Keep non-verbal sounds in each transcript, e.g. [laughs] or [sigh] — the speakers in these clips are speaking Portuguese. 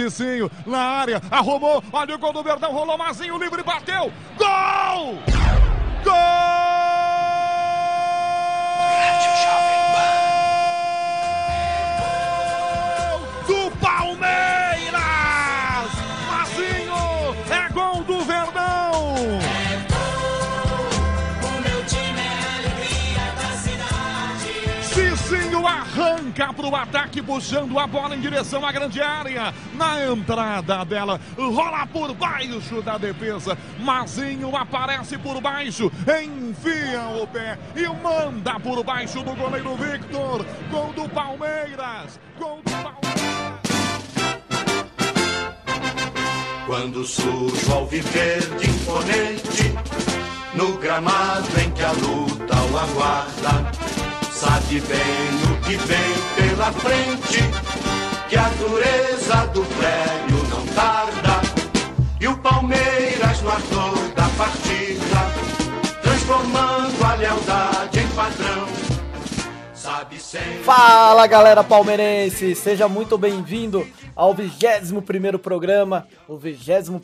Cicinho na área, arrumou, olha o gol do Verdão, rolou Mazinho, livre, bateu, gol! Gol! Arranca para o ataque, puxando a bola em direção à grande área. Na entrada dela, rola por baixo da defesa. Mazinho aparece por baixo, enfia o pé e manda por baixo do goleiro Victor. Gol do Palmeiras! Gol do Palmeiras! Quando surge o alviverde imponente, no gramado em que a luta o aguarda, sabe bem o que vem pela frente, que a dureza do prêmio não tarda. E o Palmeiras no ardor da partida, transformando a lealdade em padrão. Sempre. Fala galera palmeirense, seja muito bem-vindo ao 21 programa, o 21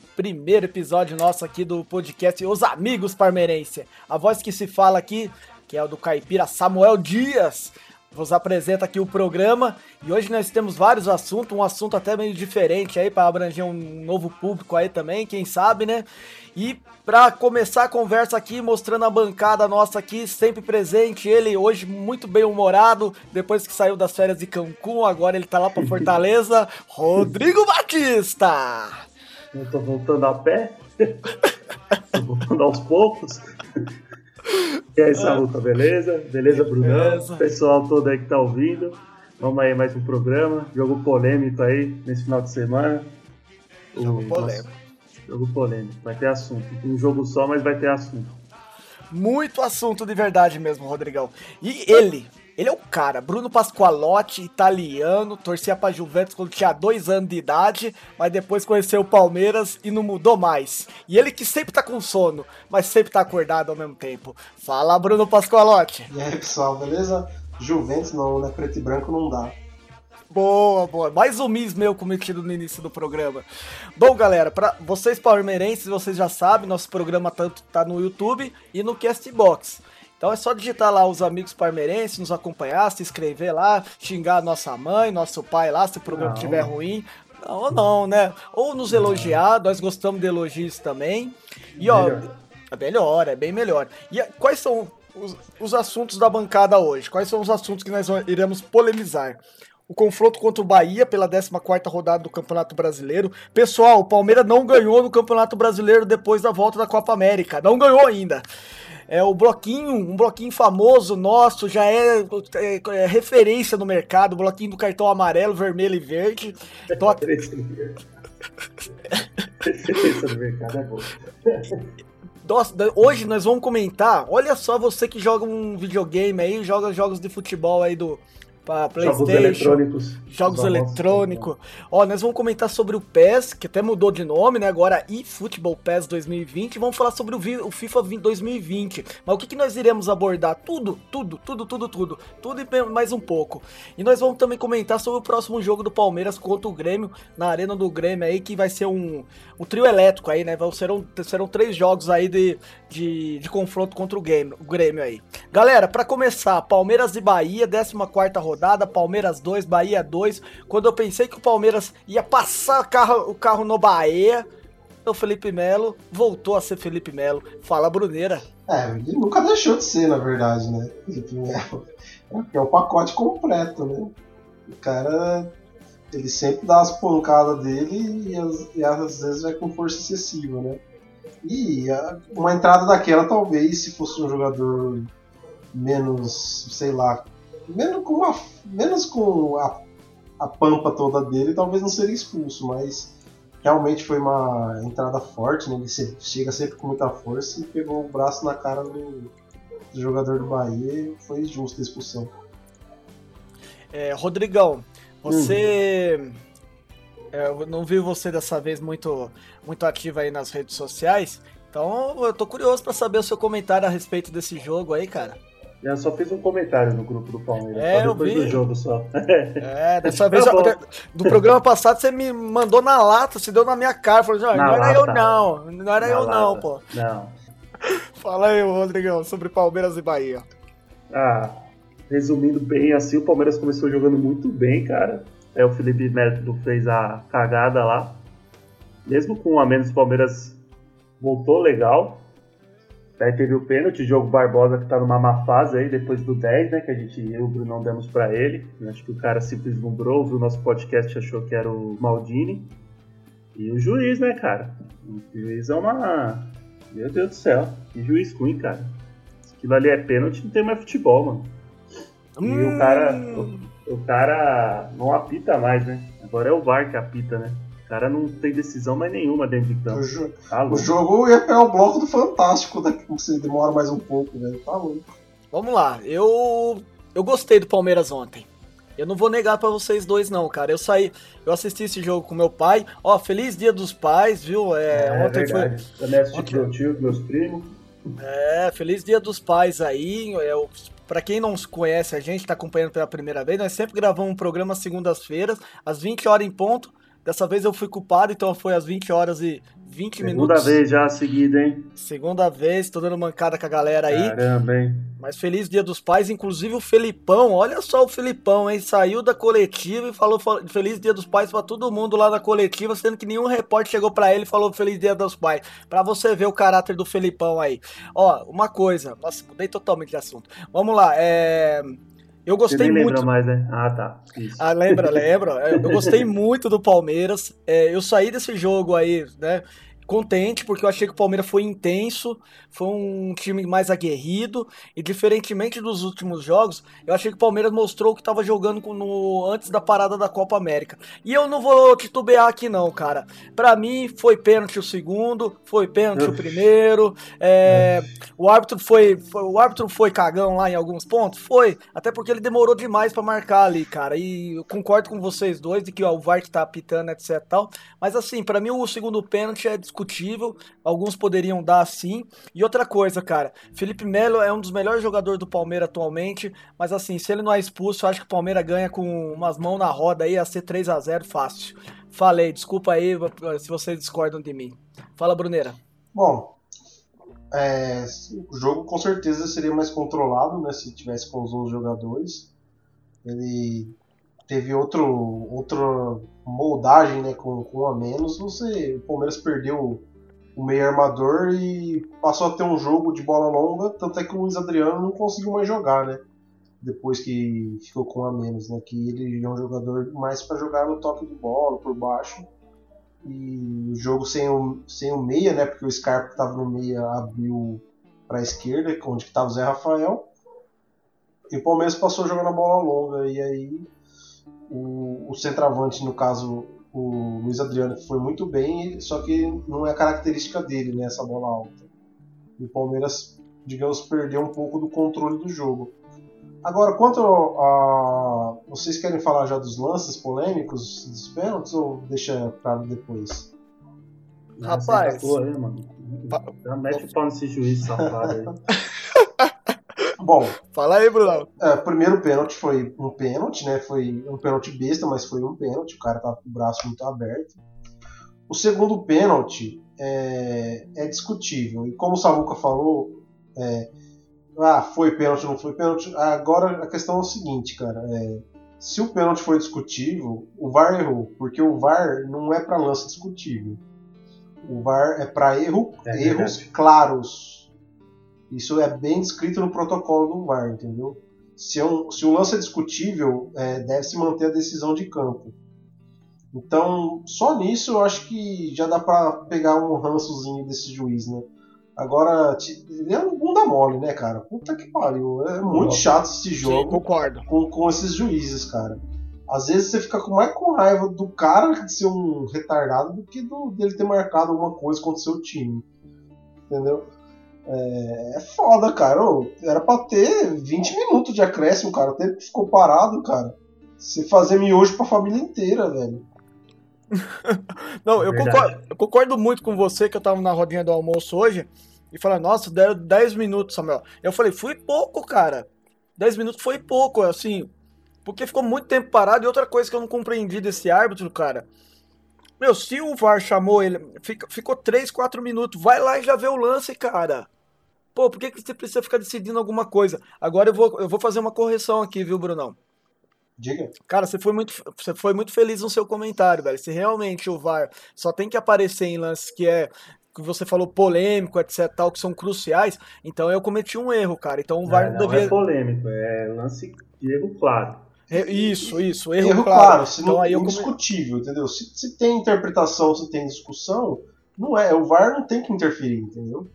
episódio nosso aqui do podcast Os Amigos Palmeirense. A voz que se fala aqui, que é o do caipira Samuel Dias, vos apresenta aqui o programa e hoje nós temos vários assuntos, um assunto até meio diferente aí para abranger um novo público aí também, quem sabe, né? E para começar a conversa aqui, mostrando a bancada nossa aqui, sempre presente, ele hoje muito bem humorado, depois que saiu das férias de Cancún, agora ele tá lá para [laughs] Fortaleza, Rodrigo Batista. Eu tô voltando a pé. [laughs] tô voltando aos poucos. E aí, Samuca, beleza? Beleza, Brunão? Beleza. Pessoal todo aí que tá ouvindo. Vamos aí, mais um programa. Jogo polêmico aí nesse final de semana. Jogo O- polêmico. Jogo polêmico. Vai ter assunto. Um jogo só, mas vai ter assunto. Muito assunto de verdade mesmo, Rodrigão. E ele, ele é o cara, Bruno Pasqualotti, italiano, torcia pra Juventus quando tinha dois anos de idade, mas depois conheceu o Palmeiras e não mudou mais. E ele que sempre tá com sono, mas sempre tá acordado ao mesmo tempo. Fala, Bruno Pasqualotti. E aí, pessoal, beleza? Juventus não, né? Preto e branco não dá. Boa, boa. Mais um mis meu cometido no início do programa. Bom, galera, para vocês palmeirenses, vocês já sabem, nosso programa tanto tá no YouTube e no Castbox. Então é só digitar lá os amigos palmeirenses, nos acompanhar, se inscrever lá, xingar nossa mãe, nosso pai lá, se o programa estiver ruim. Não, ou não, né? Ou nos elogiar, nós gostamos de elogios também. E ó, Melhor. é melhor, é bem melhor. E ah, quais são os, os assuntos da bancada hoje? Quais são os assuntos que nós iremos polemizar? O confronto contra o Bahia pela 14ª rodada do Campeonato Brasileiro. Pessoal, o Palmeiras não ganhou no Campeonato Brasileiro depois da volta da Copa América. Não ganhou ainda. É o bloquinho, um bloquinho famoso nosso, já é, é- é referência no mercado, o bloquinho do cartão amarelo, vermelho e verde. Então, do mercado é bom. Nossa, hoje nós vamos comentar. Olha só você que joga um videogame aí, joga jogos de futebol aí do pra Jogos PlayStation, eletrônicos. jogos eletrônicos. Ó, nós vamos comentar sobre o PES, que até mudou de nome, né? Agora eFootball PES 2020. E vamos falar sobre o, FIFA 20 2020. Mas o que, que nós iremos abordar? Tudo, tudo, tudo, tudo, tudo. Tudo e mais um pouco. E nós vamos também comentar sobre o próximo jogo do Palmeiras contra o Grêmio, na Arena do Grêmio aí, que vai ser um, um trio elétrico aí, né? Serão, serão três jogos aí de, de, de confronto contra o Grêmio, o Grêmio aí. Galera, pra começar, Palmeiras e Bahia, 14ª rodada, Palmeiras 2, Bahia 2. Quando eu pensei que o Palmeiras ia passar o carro, o carro no Bahia, o Felipe Melo voltou a ser Felipe Melo. Fala, Bruneira. É, ele nunca deixou de ser, na verdade, né? Felipe Melo. É, é o pacote completo, né? O cara, ele sempre dá as pancadas dele e, às- e às vezes vai com força excessiva, né? E a- uma entrada daquela, talvez, se fosse um jogador menos, sei lá, menos com, a, menos com a, a pampa toda dele, talvez não seria expulso, mas realmente foi uma entrada forte, né? Ele chega sempre com muita força e pegou o braço na cara do, do jogador do Bahia e foi justa a expulsão. É, Rodrigão, você. é, eu não vi você dessa vez muito, muito ativo aí nas redes sociais. Então eu tô curioso pra saber o seu comentário a respeito desse jogo aí, cara. Já só fiz um comentário no grupo do Palmeiras. É, só eu depois vi. do jogo só. É, [laughs] dessa vez, Tá do programa passado, você me mandou na lata, você deu na minha cara. Falou, assim, "Ah, Na não era eu lata. não, não era Na eu não, lata. pô. Não. [laughs] Fala aí, Rodrigão, sobre Palmeiras e Bahia. Ah, resumindo bem, assim, o Palmeiras começou jogando muito bem, cara. É, o Felipe Neto fez a cagada lá. Mesmo com a menos, o Palmeiras voltou legal. Daí teve o pênalti, o Diogo Barbosa que tá numa má fase aí, depois do 10, né? Que a gente, e o Brunão demos pra ele. Eu Acho que o cara se vislumbrou, viu o nosso podcast achou que era o Maldini. E o juiz, né, cara? O juiz é uma. Meu Deus do céu, que juiz ruim, cara. Se aquilo ali é pênalti, não tem mais futebol, mano. E Hum. o cara. O, o cara não apita mais, né? Agora é o VAR que apita, né? O cara não tem decisão mais nenhuma dentro de O, campo. jo- Tá o jogo ia pegar o bloco do Fantástico, daqui você demora mais um pouco, velho. Tá louco. Vamos lá, eu eu gostei do Palmeiras ontem. Eu não vou negar pra vocês dois não, cara. Eu saí, eu assisti esse jogo com meu pai. Ó, feliz Dia dos Pais, viu? É, ontem foi verdade. Também assisti ontem- com meu tio, com meus primos. É, feliz Dia dos Pais aí. Eu, pra quem não conhece a gente, tá acompanhando pela primeira vez, nós sempre gravamos um programa às segundas-feiras, às 20 horas em ponto. Dessa vez eu fui culpado, então foi às 20 horas e 20 Segunda minutos. vez já seguida, hein? Segunda vez, tô dando mancada com a galera aí. Caramba, hein? Mas feliz Dia dos Pais, inclusive o Felipão, olha só o Felipão, hein? Saiu da coletiva e falou fa- Feliz Dia dos Pais pra todo mundo lá na coletiva, sendo que nenhum repórter chegou pra ele e falou Feliz Dia dos Pais. Pra você ver o caráter do Felipão aí. Ó, uma coisa, nossa, mudei totalmente de assunto. Vamos lá, é. Eu gostei muito. lembra mais, né? Ah, tá. Isso. Ah, lembra, lembra? [laughs] Eu gostei muito do Palmeiras. É, eu saí desse jogo aí, né? Contente, porque eu achei que o Palmeiras foi intenso, foi um time mais aguerrido, e diferentemente dos últimos jogos, eu achei que o Palmeiras mostrou que estava jogando com- no, antes da parada da Copa América. E eu não vou titubear aqui, não, cara. Pra mim, foi pênalti o segundo, foi pênalti o primeiro. é, o árbitro foi, foi- o árbitro foi cagão lá em alguns pontos? Foi, até porque ele demorou demais pra marcar ali, cara. E eu concordo com vocês dois de que ó, o VAR que tá apitando, etc e tal. Mas assim, pra mim o segundo pênalti é discutível. Alguns poderiam dar sim. E outra coisa, cara, Felipe Melo é um dos melhores jogadores do Palmeiras atualmente, mas assim, se ele não é expulso, eu acho que o Palmeiras ganha com umas mãos na roda aí, a ser 3 a 0 fácil. Falei, desculpa aí se vocês discordam de mim. Fala, Bruneira. Bom, é, o jogo com certeza seria mais controlado, né, se tivesse com os 11 jogadores. Ele teve outro, outra moldagem, né, com, com a menos. Você, o Palmeiras perdeu o meio armador e passou a ter um jogo de bola longa, tanto é que o Luiz Adriano não conseguiu mais jogar, né? Depois que ficou com a menos, né? Que ele é um jogador mais para jogar no toque de bola, por baixo. E o jogo sem o, sem o meia, né? Porque o Scarpa que estava no meia abriu para a esquerda, onde estava o Zé Rafael. E o Palmeiras passou a bola longa. E aí o, o centroavante, no caso o Luiz Adriano, que foi muito bem, só que não é característica dele, né? Essa bola alta. E o Palmeiras, digamos, perdeu um pouco do controle do jogo. Agora, quanto a. Vocês querem falar já dos lances polêmicos dos pênaltis ou deixa pra depois? Rapaz. Aí, mano. Já mete o pau nesse juiz safado aí. [laughs] Bom, Fala aí, Bruno. é, o primeiro pênalti foi um pênalti, né? Foi um pênalti besta, mas foi um pênalti. O cara tava com o braço muito aberto. O segundo pênalti é, é discutível. E como o Samuca falou, é, ah, foi pênalti, não foi pênalti. Agora a questão é o seguinte, cara. é, se o pênalti foi discutível, o VAR errou, porque o VAR não é para lance discutível. O VAR é para erro, É erros claros. Isso é bem descrito no protocolo do VAR, entendeu? Se, é um, se o lance é discutível, é, deve-se manter a decisão de campo. Então, só nisso eu acho que já dá pra pegar um rançozinho desse juiz, né? Agora, ele é um bunda mole, né, cara? Puta que pariu. É muito chato esse Sim, jogo concordo. com, com esses juízes, cara. Às vezes você fica com mais com raiva do cara de ser um retardado do que do, dele ter marcado alguma coisa contra o seu time. Entendeu? É, é foda, cara. Ô, era pra ter 20 minutos de acréscimo, cara. O tempo que ficou parado, cara. Você fazer miojo pra família inteira, velho. [laughs] Não, eu concordo, eu concordo muito com você que eu tava na rodinha do almoço hoje e falei, nossa, deram 10 minutos, Samuel. Eu falei, fui pouco, cara. 10 minutos foi pouco, assim. Porque ficou muito tempo parado. E outra coisa que eu não compreendi desse árbitro, cara. Meu, se o VAR chamou ele, fica, ficou 3, 4 minutos. Vai lá e já vê o lance, cara. Pô, por que, que você precisa ficar decidindo alguma coisa? Agora eu vou, eu vou fazer uma correção aqui, viu, Brunão? Diga. Cara, você foi muito, você foi muito feliz no seu comentário, velho. Se realmente o VAR só tem que aparecer em lances que é que você falou polêmico, etc, tal, que são cruciais, então eu cometi um erro, cara. Então o VAR É, não, não devia é polêmico, é lance de erro claro. É, Isso, isso, erro, Erro, claro. claro, se então não, aí eu come... indiscutível, entendeu? Se, se tem interpretação, se tem discussão, não é. O VAR não tem que interferir, entendeu?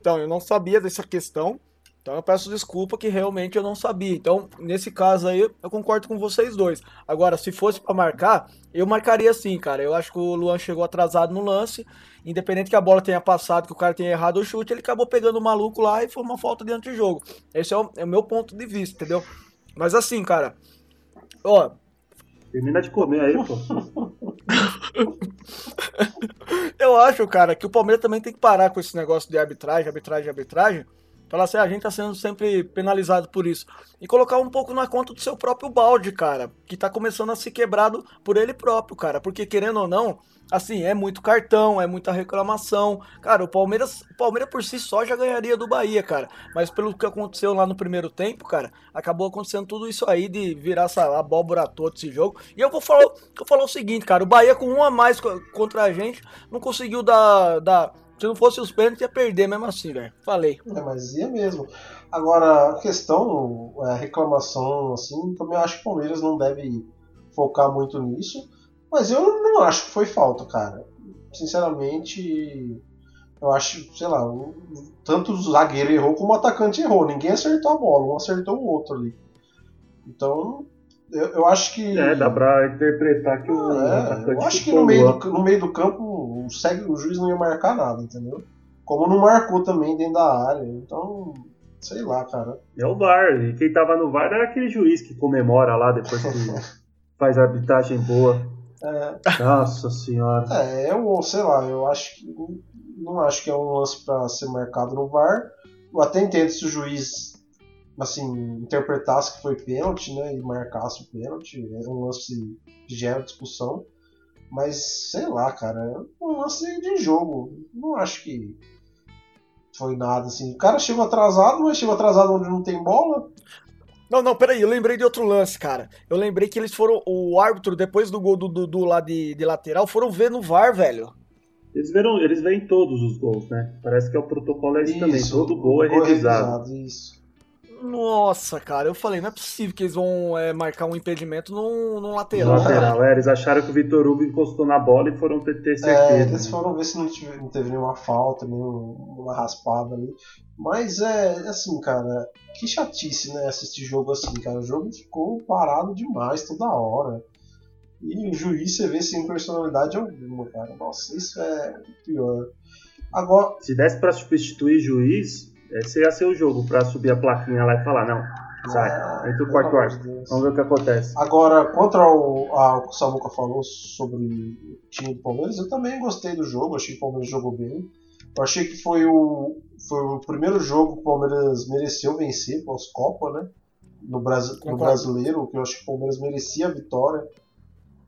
Então, eu não sabia dessa questão. Então eu peço desculpa que realmente eu não sabia. Então, nesse caso aí, eu concordo com vocês dois. Agora, se fosse pra marcar, eu marcaria sim, cara. Eu acho que o Luan chegou atrasado no lance. Independente que a bola tenha passado, que o cara tenha errado o chute, ele acabou pegando o maluco lá e foi uma falta diante de jogo. Esse é o, é o meu ponto de vista, entendeu? Mas assim, cara. Ó, Termina de comer aí, pô. [laughs] Eu acho, cara, que o Palmeiras também tem que parar com esse negócio de arbitragem, arbitragem, arbitragem. Falar assim, "Ah, a gente tá sendo sempre penalizado por isso. E colocar um pouco na conta do seu próprio balde, cara. Que tá começando a ser quebrado por ele próprio, cara. Porque querendo ou não, assim, é muito cartão, é muita reclamação. Cara, o Palmeiras, o Palmeiras por si só já ganharia do Bahia, cara. Mas pelo que aconteceu lá no primeiro tempo, cara, acabou acontecendo tudo isso aí de virar essa abóbora toda esse jogo. E eu vou falar, eu vou falar o seguinte, cara, o Bahia com um a mais co- contra a gente não conseguiu dar, dar se não fosse os pênaltis ia perder mesmo assim, velho. Falei. É, mas ia mesmo. Agora, a questão, a reclamação, assim, também acho que o Palmeiras não deve focar muito nisso. Mas eu não acho que foi falta, cara. Sinceramente, eu acho, sei lá, tanto o zagueiro errou como o atacante errou. Ninguém acertou a bola, um acertou o outro ali. Então, eu, eu acho que. É, dá pra interpretar que o É, atacante eu acho que no meio, do, no meio do campo o, segue, o juiz não ia marcar nada, entendeu? Como não marcou também dentro da área. Então, sei lá, cara. É o VAR. E quem tava no VAR era aquele juiz que comemora lá depois que [laughs] faz a arbitragem boa. Nossa senhora. É, eu, sei lá, eu acho que. Não acho que é um lance pra ser marcado no VAR. Eu até entendo se o juiz assim, interpretasse que foi pênalti, né? E marcasse o pênalti. É um lance que gera discussão. Mas, sei lá, cara, é um lance de jogo. Não acho que foi nada assim. O cara chegou atrasado, mas chegou atrasado onde não tem bola. Não, não, peraí, eu lembrei de outro lance, cara. Eu lembrei que eles foram. O árbitro, depois do gol do Dudu lá de, de lateral, foram ver no VAR, velho. Eles, viram, eles veem todos os gols, né? Parece que é o protocolo é esse também. Isso, Todo gol é revisado. isso. Nossa, cara, eu falei, não é possível que eles vão é, marcar um impedimento no, no No lateral. lateral, é, eles acharam que o Vitor Hugo encostou na bola e foram ter, ter É, certeza. eles foram ver se não, tive, não teve nenhuma falta, nenhuma raspada ali. Mas é assim, cara, que chatice, né? Assistir jogo assim, cara. O jogo ficou parado demais toda hora. E o juiz você vê sem personalidade alguma, cara. Nossa, isso é pior. Agora, Se desse pra substituir juiz, esse ia ser o jogo pra subir a plaquinha lá e falar, não, sai, Ah, entra o quarto Deus. Vamos ver o que acontece. Agora, contra o, a, o que o Samuca falou sobre o time do Palmeiras, eu também gostei do jogo, achei que o Palmeiras jogou bem. Eu achei que foi o, foi o primeiro jogo que o Palmeiras mereceu vencer pós-Copa, né? No, Brasi no brasileiro, que eu acho que o Palmeiras merecia a vitória.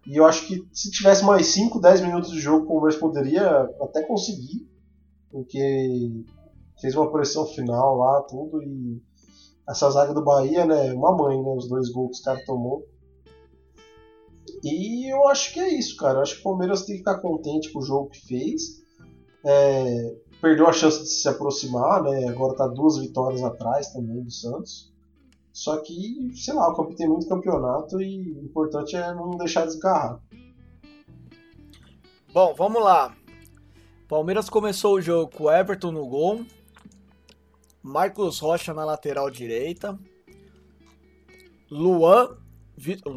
E eu acho que se tivesse mais 5, 10 minutos de jogo, o Palmeiras poderia até conseguir, porque fez uma pressão final lá, tudo, e essa zaga do Bahia, né, uma mãe, né, os dois gols que os caras tomou. E eu acho que é isso, cara. Eu acho que o Palmeiras tem que ficar contente com o jogo que fez. É, perdeu a chance de se aproximar, né? Agora tá duas vitórias atrás também do Santos. Só que, sei lá, o tem muito campeonato e o importante é não deixar desgarrar. Bom, vamos lá. Palmeiras começou o jogo com o Everton no gol. Marcos Rocha na lateral direita. Luan.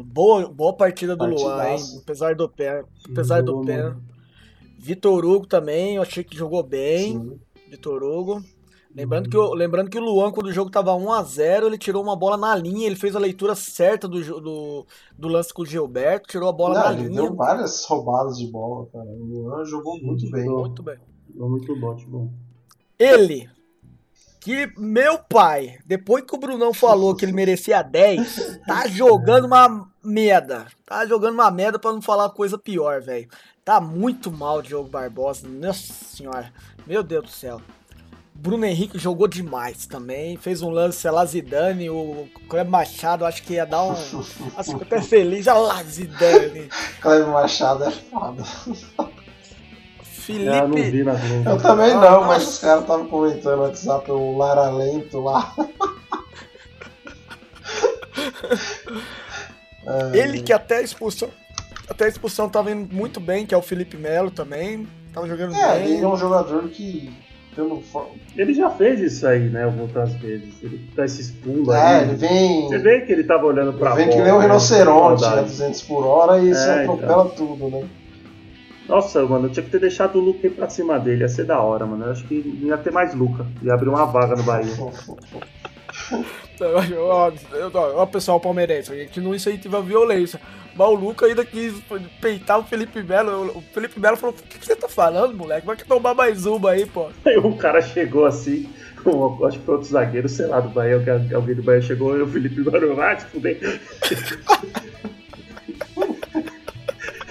Boa, boa partida do Luan, hein? Partidaço. Apesar do pé. Apesar do pé. Vitor Hugo também, eu achei que jogou bem. Sim. Vitor Hugo. Lembrando que, o, lembrando que o Luan, quando o jogo tava 1x0, ele tirou uma bola na linha, ele fez a leitura certa do, do, do lance com o Gilberto, tirou a bola Não, na ele linha. deu várias roubadas de bola, cara. O Luan jogou muito bem. jogou. Muito bem. Jogou muito bom, bom. Ele, que meu pai, depois que o Brunão falou que ele merecia 10, tá jogando uma merda. Tá jogando uma merda pra não falar coisa pior, velho. Tá muito mal o Diogo Barbosa. Nossa senhora. Meu Deus do céu. Bruno Henrique jogou demais também. Fez um lance lá, Zidane. O Cleber Machado, acho que ia dar um. Acho que até feliz. Olha lá, Zidane. [laughs] Cleber Machado é foda. Felipe. Ah, não vi. Eu também não, mas os caras estavam comentando no WhatsApp o Lara Lento lá. [laughs] Ele que até a expulsão. Até a expulsão tava indo muito bem, que é o Felipe Melo também. Tava jogando É, bem. ele é um jogador que. Pelo... Ele já fez isso aí, né? Outras vezes. Ele dá esses pulos É, aí. ele vem. Você vê que ele tava olhando pra Ele vem que bola, nem um né? rinoceronte, a Maldade. 200 por hora e se É, atropela tudo, né? Nossa, mano, eu tinha que ter deixado o Luca ir pra cima dele. Ia ser da hora, mano. Eu acho que ia ter mais Luca. Ia abrir uma vaga no Bahia. Ó, pessoal palmeirense, a gente não incentiva a violência. Mas o Luca ainda quis peitar o Felipe Melo. O Felipe Melo falou: O que, que você tá falando, moleque? Vai que tomar mais uma aí, pô. Aí o cara chegou assim, com, acho que foi outro zagueiro, sei lá, do Bahia, alguém do Bahia chegou e o Felipe Mano, vai se fuder. [laughs]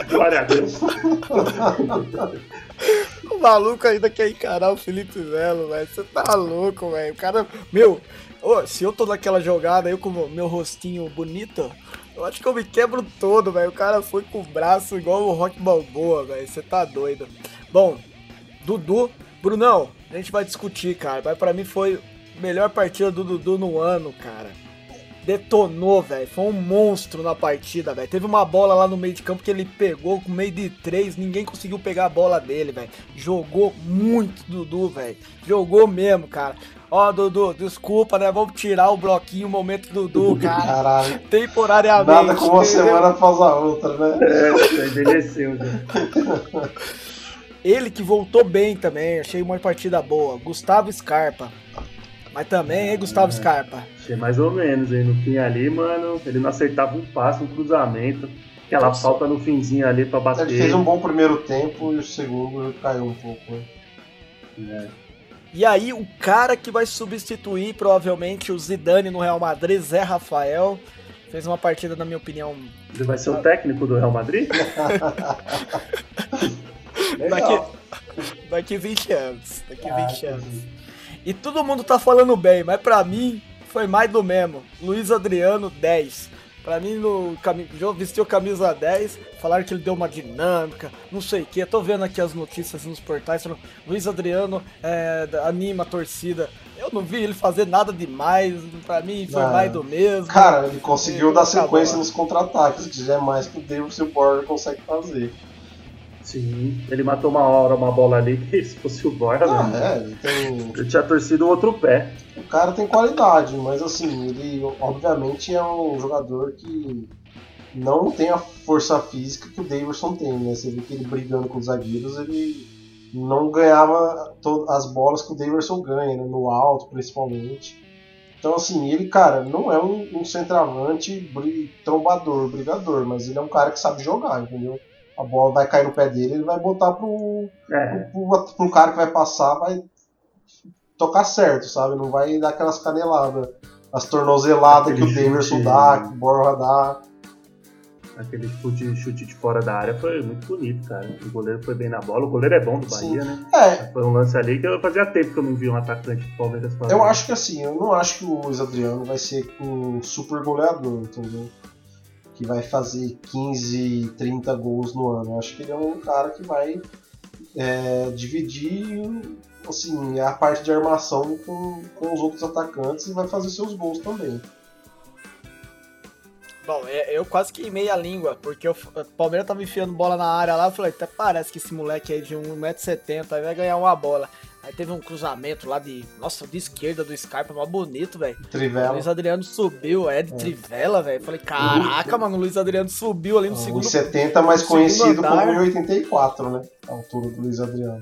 Glória a Deus. O maluco ainda quer encarar o Felipe Melo, velho. Você tá louco, velho. O cara. Meu, ô, se eu tô naquela jogada aí com meu rostinho bonito, eu acho que eu me quebro todo, velho. O cara foi com o braço igual o Rock Balboa, velho. Você tá doido. Bom, Dudu, Brunão, a gente vai discutir, cara. Mas pra mim foi melhor partida do Dudu no ano, cara. Detonou, velho. Foi um monstro na partida, velho. Teve uma bola lá no meio de campo que ele pegou com meio de três. Ninguém conseguiu pegar a bola dele, velho. Jogou muito, Dudu, velho. Jogou mesmo, cara. Ó, Dudu, desculpa, né? Vamos tirar o bloquinho, o momento do Dudu, cara. Caralho. Temporariamente. Nada como uma entendeu? semana após a outra, né? É, envelheceu já. Ele que voltou bem também, achei uma partida boa. Gustavo Scarpa. Mas também, hein, Gustavo Scarpa? Achei mais ou menos, hein? No fim ali, mano, ele não acertava um passe, um cruzamento. Aquela Nossa. falta no finzinho ali pra bater. Ele fez um bom primeiro tempo e o segundo caiu um pouco, né? É. E aí, o cara que vai substituir provavelmente o Zidane no Real Madrid, Zé Rafael, fez uma partida, na minha opinião, Ele vai ser o técnico do Real Madrid? [laughs] daqui, daqui 20 anos. Daqui Ah, 20 anos. E todo mundo tá falando bem, mas pra mim foi mais do mesmo. Luiz Adriano, 10. Pra mim, no cami- jo- vestiu camisa 10, falaram que ele deu uma dinâmica, não sei o que. Eu tô vendo aqui as notícias nos portais falando Luiz Adriano é, anima a torcida. Eu não vi ele fazer nada demais, pra mim foi Ah. mais do mesmo. Cara, ele conseguiu Ele dar sequência nos contra-ataques, que já é mais que o Davis o Borger conseguem fazer. Sim. Ele matou uma hora uma bola ali que [laughs] se fosse o Borja, Ah, né? é, ele tem. Eu tinha torcido o outro pé. O cara tem qualidade, mas assim, ele obviamente é um jogador que não tem a força física que o Davidson tem, né? Você vê que ele brigando com os zagueiros, ele não ganhava as bolas que o Davidson ganha, né? No alto, principalmente. Então, assim, ele, cara, não é um, um centroavante bri- trombador, brigador, mas ele é um cara que sabe jogar, entendeu? A bola vai cair no pé dele, ele vai botar pro, É. pro, pro cara que vai passar, vai tocar certo, sabe? Não vai dar aquelas caneladas, as tornozeladas que Aquele o Davidson chute, dá, que o Borja dá. Aquele chute, chute de fora da área foi muito bonito, cara. O goleiro foi bem na bola. O goleiro é bom do Sim. Bahia, né? É, Foi um lance ali que eu fazia tempo que eu não vi um atacante do Palmeiras fazer. eu acho que assim, eu não acho que o Luiz Adriano vai ser um super goleador, entendeu? Que vai fazer 15, 30 gols no ano. Eu acho que ele é um cara que vai é, dividir assim, a parte de armação com, com os outros atacantes e vai fazer seus gols também. Bom, é- eu quase queimei a língua, porque o Palmeiras tava enfiando bola na área lá, eu falei, até parece que esse moleque aí de 1,70m aí vai ganhar uma bola. Aí teve um cruzamento lá de, nossa, de esquerda do Scarpa, mó bonito, velho. O Trivela. Luiz Adriano subiu, é de trivela, velho. Falei, caraca, mano, o Luiz Adriano subiu ali no segundo. 1,70 mais no conhecido segundo como andar. 1,84, né? A altura do Luiz Adriano.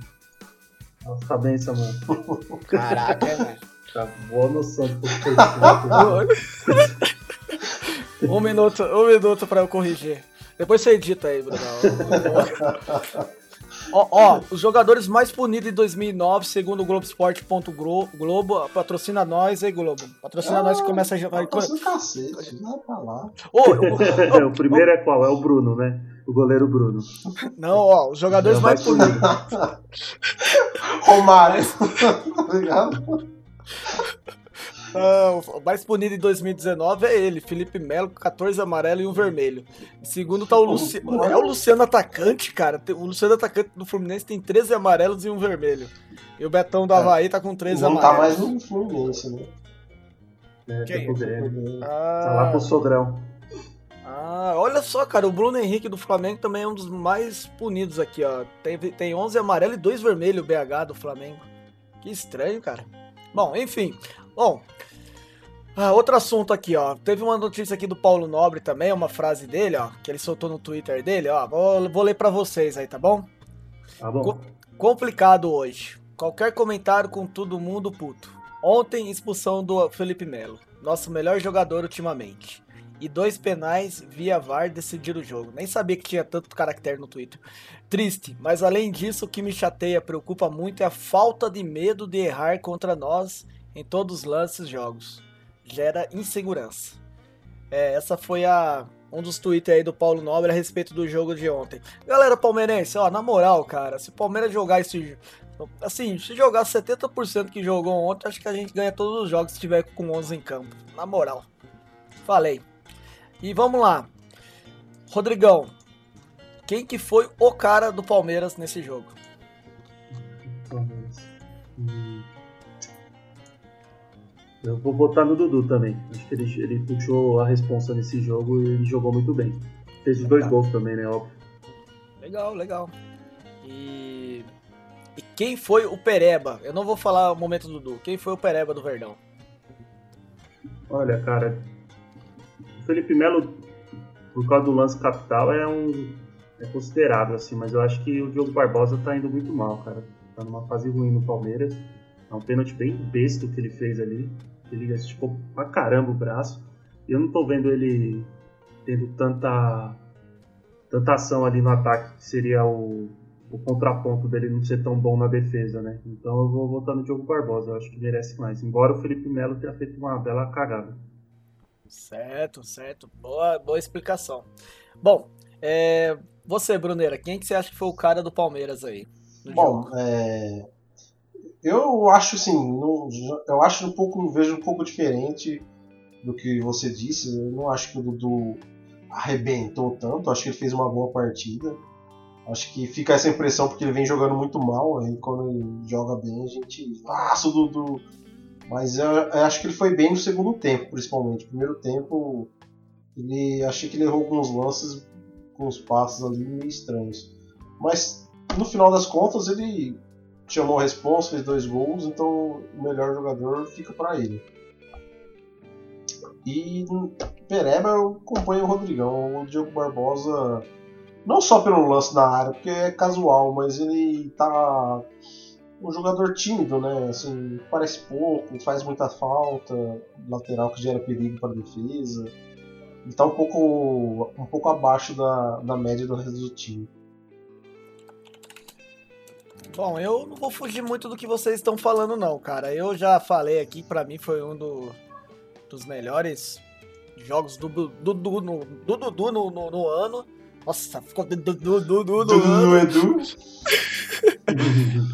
Nossa, benção, mano. Caraca, é, [laughs] velho. Tá boa noção de como foi um minuto, um minuto pra eu corrigir. Depois você edita aí, Bruno. [laughs] Ó, ó, os jogadores mais punidos em 2009, segundo o Globoesporte.globo, patrocina nós aí, Globo. Patrocina Ah, nós que começa a jogar. Patrocínio cacete, vai pra lá. Ô, ô, [laughs] o primeiro é qual? É o Bruno, né? O goleiro Bruno. não, ó, os jogadores o mais mais punidos. [laughs] Romário, [laughs] tá ligado? Ah, o mais punido em 2019 é ele, Felipe Melo, com 14 amarelo e um vermelho. Em segundo tá o Luciano. É o Luciano atacante, cara. O Luciano atacante do Fluminense tem 13 amarelos e um vermelho. E o Betão do Havaí tá com 13 Não tá amarelos. mais no Fluminense, né? É, Quem? tá. Ah, Tá lá com o Sogrão. Ah, olha só, cara, o Bruno Henrique do Flamengo também é um dos mais punidos aqui, ó. Tem, tem 11 amarelo e 2 vermelho o BH do Flamengo. Que estranho, cara. Bom, enfim. Bom, ah, outro assunto aqui, ó. Teve uma notícia aqui do Paulo Nobre também, uma frase dele, ó, que ele soltou no Twitter dele, ó. Vou, vou ler pra vocês aí, tá bom? Tá bom. Co- complicado hoje. Qualquer comentário com todo mundo puto. Ontem, expulsão do Felipe Melo, nosso melhor jogador ultimamente. E dois penais via VAR decidiram o jogo. Nem sabia que tinha tanto caractere no Twitter. Triste, mas além disso, o que me chateia, preocupa muito é a falta de medo de errar contra nós em todos os lances jogos. Gera insegurança. É, essa foi a um dos tweets aí do Paulo Nobre a respeito do jogo de ontem. Galera palmeirense, ó, na moral, cara, se o Palmeiras jogar esse. Assim, se jogar 70% que jogou ontem, acho que a gente ganha todos os jogos se tiver com 11 em campo. Na moral. Falei. E vamos lá. Rodrigão, quem que foi o cara do Palmeiras nesse jogo? Eu vou votar no Dudu também. Acho que ele, ele puxou a responsa nesse jogo e ele jogou muito bem. Fez os dois gols também, né? Óbvio. Legal, legal. E. E quem foi o Pereba? Eu não vou falar o momento do Dudu. Quem foi o Pereba do Verdão? Olha, cara, o Felipe Melo, por causa do lance capital, é um. é considerável, assim, mas eu acho que o Diogo Barbosa tá indo muito mal, cara. Tá numa fase ruim no Palmeiras. É um pênalti bem besta que ele fez ali. Ele esticou pra caramba o braço. E eu não tô vendo ele tendo tanta. tanta ação ali no ataque, que seria o, o contraponto dele não ser tão bom na defesa, né? Então eu vou votar no Diogo Barbosa, eu acho que merece mais. Embora o Felipe Melo tenha feito uma bela cagada. Certo, certo. Boa, boa explicação. Bom, é, você, Bruneira, quem que você acha que foi o cara do Palmeiras aí? Bom, é, eu acho assim, não- eu acho um pouco, vejo um pouco diferente do que você disse. Eu não acho que o Dudu arrebentou tanto, acho que ele fez uma boa partida. Acho que fica essa impressão porque ele vem jogando muito mal, aí quando ele joga bem a gente. Nossa, o Dudu! Mas eu, eu acho que ele foi bem no segundo tempo, principalmente. Primeiro tempo, ele achei que ele errou alguns lances com os passos ali meio estranhos. Mas no final das contas ele chamou a responsa, fez dois gols, então o melhor jogador fica para ele. E Pereba eu acompanho o Rodrigão, o Diogo Barbosa, não só pelo lance na área, porque é casual, mas ele tá um jogador tímido, né? Assim, parece pouco, faz muita falta, lateral que gera perigo para defesa. Ele tá um pouco, um pouco abaixo da, da média do resto do time. Bom, eu não vou fugir muito do que vocês estão falando, não, cara. Eu já falei aqui, pra mim foi um do- dos melhores jogos do Dudu no, do Dudu no, no- no ano. Nossa, ficou Dudu Dudu no ano. Edu. [laughs]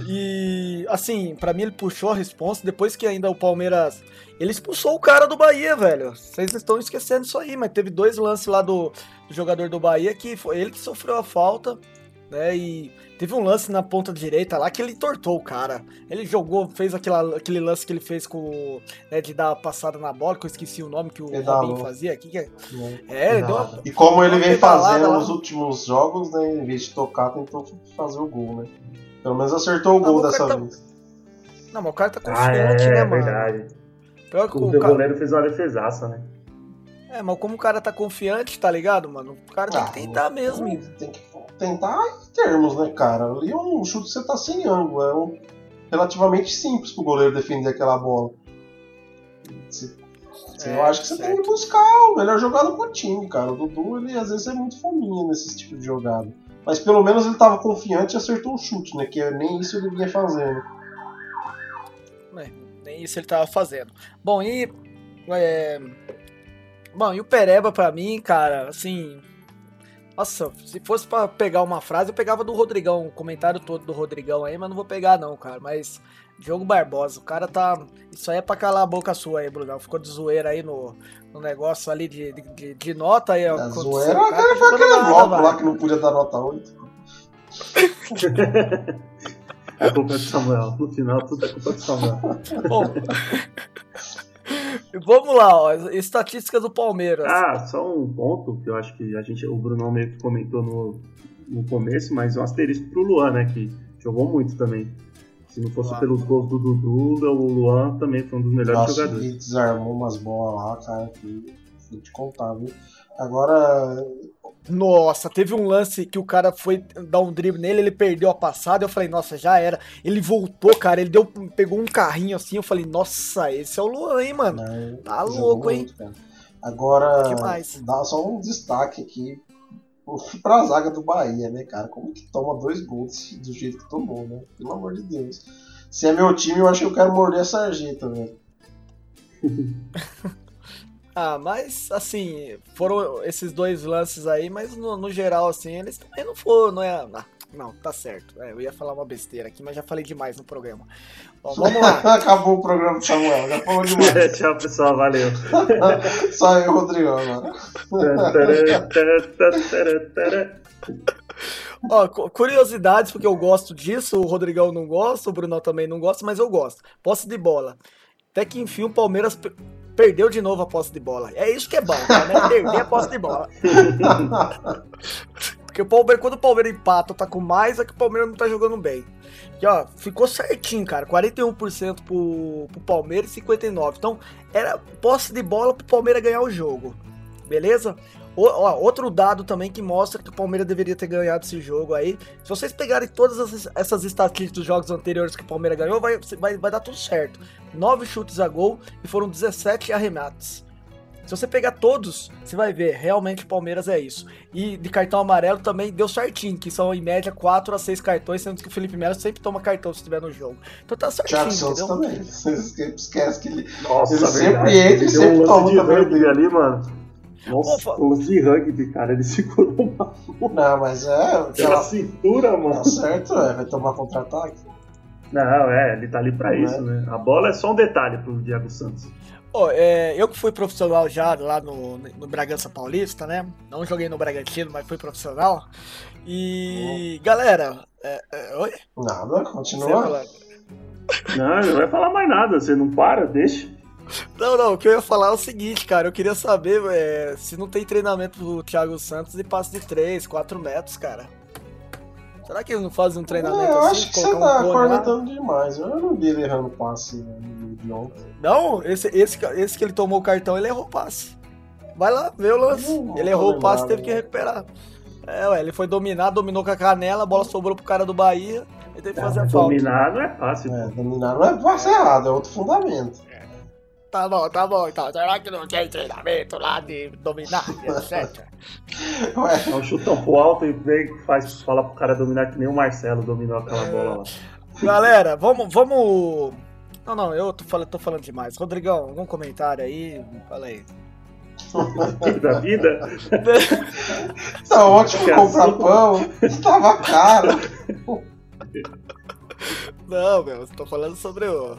E assim, pra mim ele puxou a responsa depois que ainda o Palmeiras. Ele expulsou o cara do Bahia, velho. Vocês estão esquecendo isso aí, mas teve dois lances lá do, do jogador do Bahia que foi ele que sofreu a falta, né? E teve um lance na ponta direita lá que ele tortou o cara. Ele jogou, fez aquela, aquele lance que ele fez com. o- Né, de dar a passada na bola, que eu esqueci o nome que o Pedalou. Robin fazia. Que que é? É, ele deu uma, E como ele vem fazendo lá. nos últimos jogos, né? Em vez de tocar, tentou fazer o gol, né? Pelo menos acertou o Ah, gol o dessa tá- vez. Não, mas o cara tá Ah, confiante, é, né, é mano? verdade. Pior que O o meu cara. goleiro fez uma defesaça, né? É, mas como o cara tá confiante, tá ligado, mano? O cara tem Ah, que tentar mesmo. Tem que tentar em termos, né, cara? Ali é um chute que você tá sem ângulo. É um relativamente simples pro goleiro defender aquela bola. Você- É, eu acho que você certo. tem que buscar o melhor jogador pro time, cara. O Dudu, ele às vezes é muito fominha nesse tipo de jogada. Mas pelo menos ele tava confiante e acertou o chute, né? Que nem isso ele vinha fazendo. É, nem isso ele tava fazendo. Bom, e. É... Bom, e o Pereba pra mim, cara, assim. Nossa, se fosse pra pegar uma frase, eu pegava do Rodrigão, o comentário todo do Rodrigão aí, mas não vou pegar não, cara. Mas Diogo Barbosa, o cara tá. Isso aí é pra calar a boca sua aí, Brunão. Ficou de zoeira aí no, no negócio ali de, de, de nota aí. A zoeira, o cara, foi aquele bloco lá que não podia dar nota 8. é culpa de Samuel. No final, tudo é culpa de Samuel. Bom. [laughs] Vamos lá, ó, estatísticas do Palmeiras. Ah, só um ponto que eu acho que a gente, o Bruno meio que comentou no, no começo, mas um asterisco pro Luan, né, que jogou muito também. Se não fosse pelos gols do Dudu, o Luan também foi um dos melhores Nossa, jogadores. Ele desarmou umas bolas lá, cara, que vou te contar, viu? Agora. Nossa, teve um lance que o cara foi dar um drible nele, ele perdeu a passada. Eu falei, nossa, já era. Ele voltou, cara, ele deu, pegou um carrinho assim. Eu falei, nossa, esse é o Luan, hein, mano? Não, tá louco, hein? Muito, Agora, dá só um destaque aqui pra zaga do Bahia, né, cara? Como que toma dois gols do jeito que tomou, né? Pelo amor de Deus. Se é meu time, eu acho que eu quero morder a sarjeta, velho. [laughs] ah, mas assim, foram esses dois lances aí, mas no, no geral, assim, eles também não foram, não é. Ah, não, tá certo. É, eu ia falar uma besteira aqui, mas já falei demais no programa. Bom, vamos lá. [laughs] Acabou o programa do Samuel, já falou demais. [laughs] Tchau, pessoal, valeu. [laughs] Só eu, Rodrigo, agora. Ó, curiosidades, porque eu gosto disso, o Rodrigão não gosta, o Bruno também não gosta, mas eu gosto. Posse de bola. Até que enfim o Palmeiras perdeu de novo a posse de bola. É isso que é bom, né? [laughs] Perder a posse de bola. Porque o Palmeiras, quando o Palmeiras empata, tá com mais, é que o Palmeiras não tá jogando bem. E ó, ficou certinho, cara. 41% pro, pro Palmeiras e 59%. Então, era posse de bola pro Palmeiras ganhar o jogo. Beleza? O, ó, outro dado também que mostra que o Palmeiras deveria ter ganhado esse jogo aí. Se vocês pegarem todas essas, essas estatísticas dos jogos anteriores que o Palmeiras ganhou, vai, vai, vai dar tudo certo. 9 chutes a gol e foram 17 arremates. Se você pegar todos, você vai ver, realmente o Palmeiras é isso. E de cartão amarelo também deu certinho, que são em média 4 a 6 cartões, sendo que o Felipe Melo sempre toma cartão se estiver no jogo. Então tá certinho, Thiago Santos também. Você [laughs] esquece que ele, Nossa, ele sempre entra e sempre um toma também. ali, mano. Nossa, o lance de rugby, cara, ele [laughs] segurou uma Não, mas é. Aquela cintura, mano. Tá certo, é, vai tomar contra-ataque. Não, é, ele tá ali pra não isso, é. né? A bola é só um detalhe pro Diego Santos. Oh, é, eu que fui profissional já lá no, no Bragança Paulista, né? Não joguei no Bragantino, mas fui profissional. E oh. galera, é, é, oi? Nada, continua. Não, não vai falar mais nada, você não para, deixa. Não, não, o que eu ia falar é o seguinte, cara. Eu queria saber é, se não tem treinamento do Thiago Santos de passe de 3, 4 metros, cara. Será que eles não fazem um treinamento é, eu assim? acho que você tá um cornetando demais. Eu não vi ele errando passe de ontem. Não, esse, esse, esse que ele tomou o cartão, ele errou passe. Vai lá, vê o lance. Não, ele errou o passe e teve que recuperar. É, ué, ele foi dominar, dominou com a canela, a bola sobrou pro cara do Bahia. Ele teve que fazer é, a falta. Dominar não é fácil. É, dominar não é passe errado, é outro fundamento. Tá bom, tá bom, então. Será que não tem treinamento lá de dominar, etc? [laughs] Ué, é um chutão pro alto e vem faz, fala pro cara dominar que nem o Marcelo dominou aquela bola lá. Galera, vamos. vamos... Não, não, eu tô falando, tô falando demais. Rodrigão, algum comentário aí? Fala aí. [laughs] da vida? tá ótimo comprar pão. Tava caro. [laughs] Não, meu, tô falando sobre o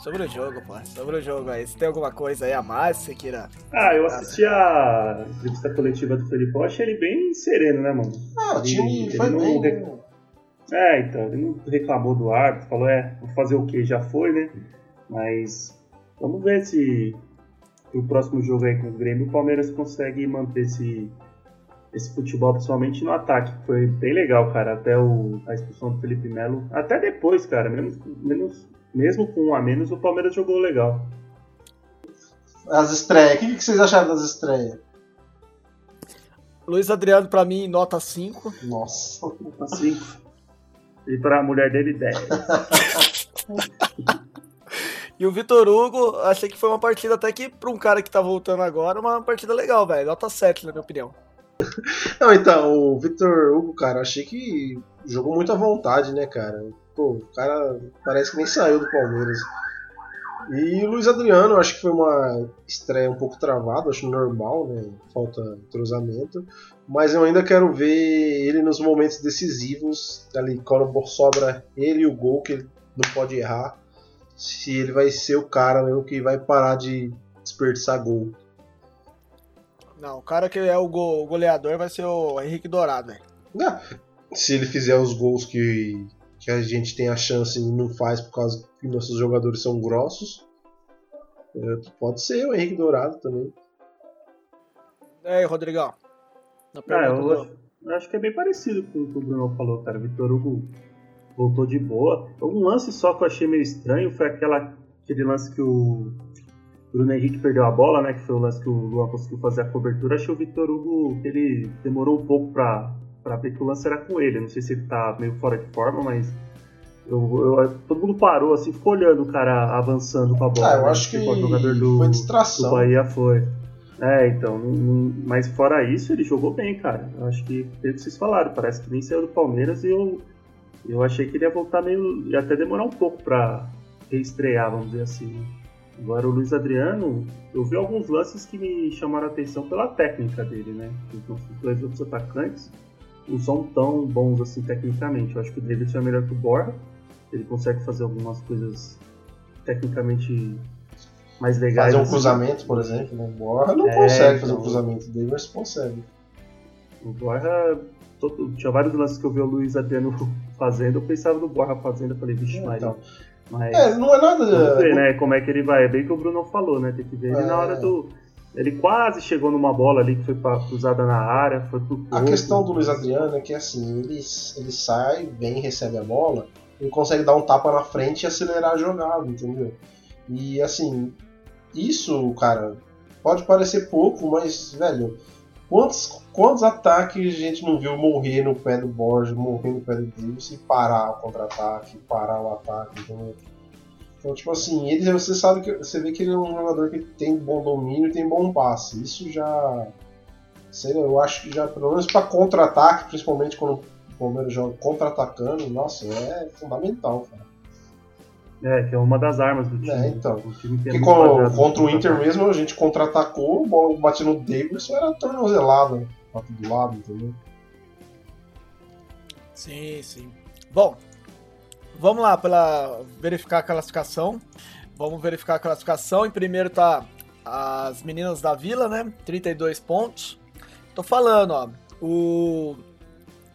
Sobre o jogo, pô. Sobre o jogo aí. Se tem alguma coisa aí a mais que você queira. Ah, eu assisti a entrevista coletiva do Felipe achei ele bem sereno, né, mano? Ah, o time ele, foi bem. Rec... É, então, ele não reclamou do árbitro, falou, é, vou fazer o que? Já foi, né? Mas vamos ver se o próximo jogo aí com o Grêmio o Palmeiras consegue manter esse, esse futebol, principalmente no ataque. Foi bem legal, cara, até o, a expulsão do Felipe Melo. Até depois, cara, menos, menos mesmo com um a menos, o Palmeiras jogou legal. As estreias, o que vocês acharam das estreias? Luiz Adriano, pra mim, nota 5. Nossa. Nota 5. E pra mulher dele, 10. [laughs] e o Vitor Hugo, achei que foi uma partida até que, pra um cara que tá voltando agora, uma partida legal, velho. Nota 7, na minha opinião. Não, então, o Victor Hugo, cara, achei que jogou muito à vontade, né, cara? Pô, o cara parece que nem saiu do Palmeiras. E o Luiz Adriano, acho que foi uma estreia um pouco travada, acho normal, né? Falta entrosamento. Mas eu ainda quero ver ele nos momentos decisivos, ali, quando sobra ele e o gol, que ele não pode errar. Se ele vai ser o cara mesmo que vai parar de desperdiçar gol. Não, o cara que é o go- goleador vai ser o Henrique Dourado, velho. Ah, Se ele fizer os gols que, que a gente tem a chance e não faz por causa que nossos jogadores são grossos, é, pode ser o Henrique Dourado também. E aí, Rodrigão? Na Ah, eu do- acho, eu acho que é bem parecido com o que o Bruno falou, cara. Vitor Hugo voltou de boa. Um lance só que eu achei meio estranho foi aquela, aquele lance que o Bruno Henrique perdeu a bola, né? Que foi o lance que o Luan conseguiu fazer a cobertura. Achei o Vitor Hugo, ele demorou um pouco pra, pra ver que o lance era com ele. Não sei se ele tá meio fora de forma, mas eu, eu- todo mundo parou, assim, ficou olhando o cara avançando com a bola. Ah, eu né? acho que Tipo, o jogador do, foi do distração. Bahia foi. É, então, não- não- mas fora isso, ele jogou bem, cara. Eu acho que, pelo que vocês falaram, parece que nem saiu do Palmeiras e eu, eu achei que ele ia voltar meio. ia até demorar um pouco pra reestrear, vamos dizer assim. né? Agora, o Luiz Adriano, eu vi alguns lances que me chamaram a atenção pela técnica dele, né? Os nossos dois outros atacantes não são tão bons assim tecnicamente. Eu acho que o Davidson é melhor que o Borja. Ele consegue fazer algumas coisas tecnicamente mais legais. Fazer um assim. cruzamento, por exemplo, né? o Borja não É, consegue fazer um então. cruzamento, o Davis consegue. O Borja. todo- tinha vários lances que eu vi o Luiz Adriano [laughs] fazendo, eu pensava no Borja fazendo, eu falei, vixe, Maria. Então, Mas. é, não é nada. Vamos ver, né? Como é que ele vai. É bem que o Bruno falou, né? Tem que ver ele É. na hora do. Ele quase chegou numa bola ali que foi pra- cruzada na área, foi pro A corpo. questão do Luiz Adriano é que assim, ele, ele sai, bem, recebe a bola, ele consegue dar um tapa na frente e acelerar a jogada, entendeu? E assim, isso, cara, pode parecer pouco, mas, velho, quantos, quantos ataques a gente não viu morrer no pé do Borges, morrer no pé do Davis e parar o contra-ataque, parar o ataque, entendeu? Então, tipo assim, ele, você sabe que você vê que ele é um jogador que tem bom domínio e tem bom passe. Isso já sei lá, eu acho que já, pelo menos para contra-ataque, principalmente quando o Palmeiras joga contra-atacando, nossa, é fundamental, cara. É, que é uma das armas do time. É, então. O time tem Porque muito co- baseado contra o Inter mesmo, a gente contra-atacou, bola bateu no Davidson, era tornozelada pra todo lado, entendeu? Sim, sim. Bom, vamos lá para verificar a classificação. Vamos verificar a classificação. Em primeiro tá as meninas da Vila, né? 32 pontos. Tô falando, ó. O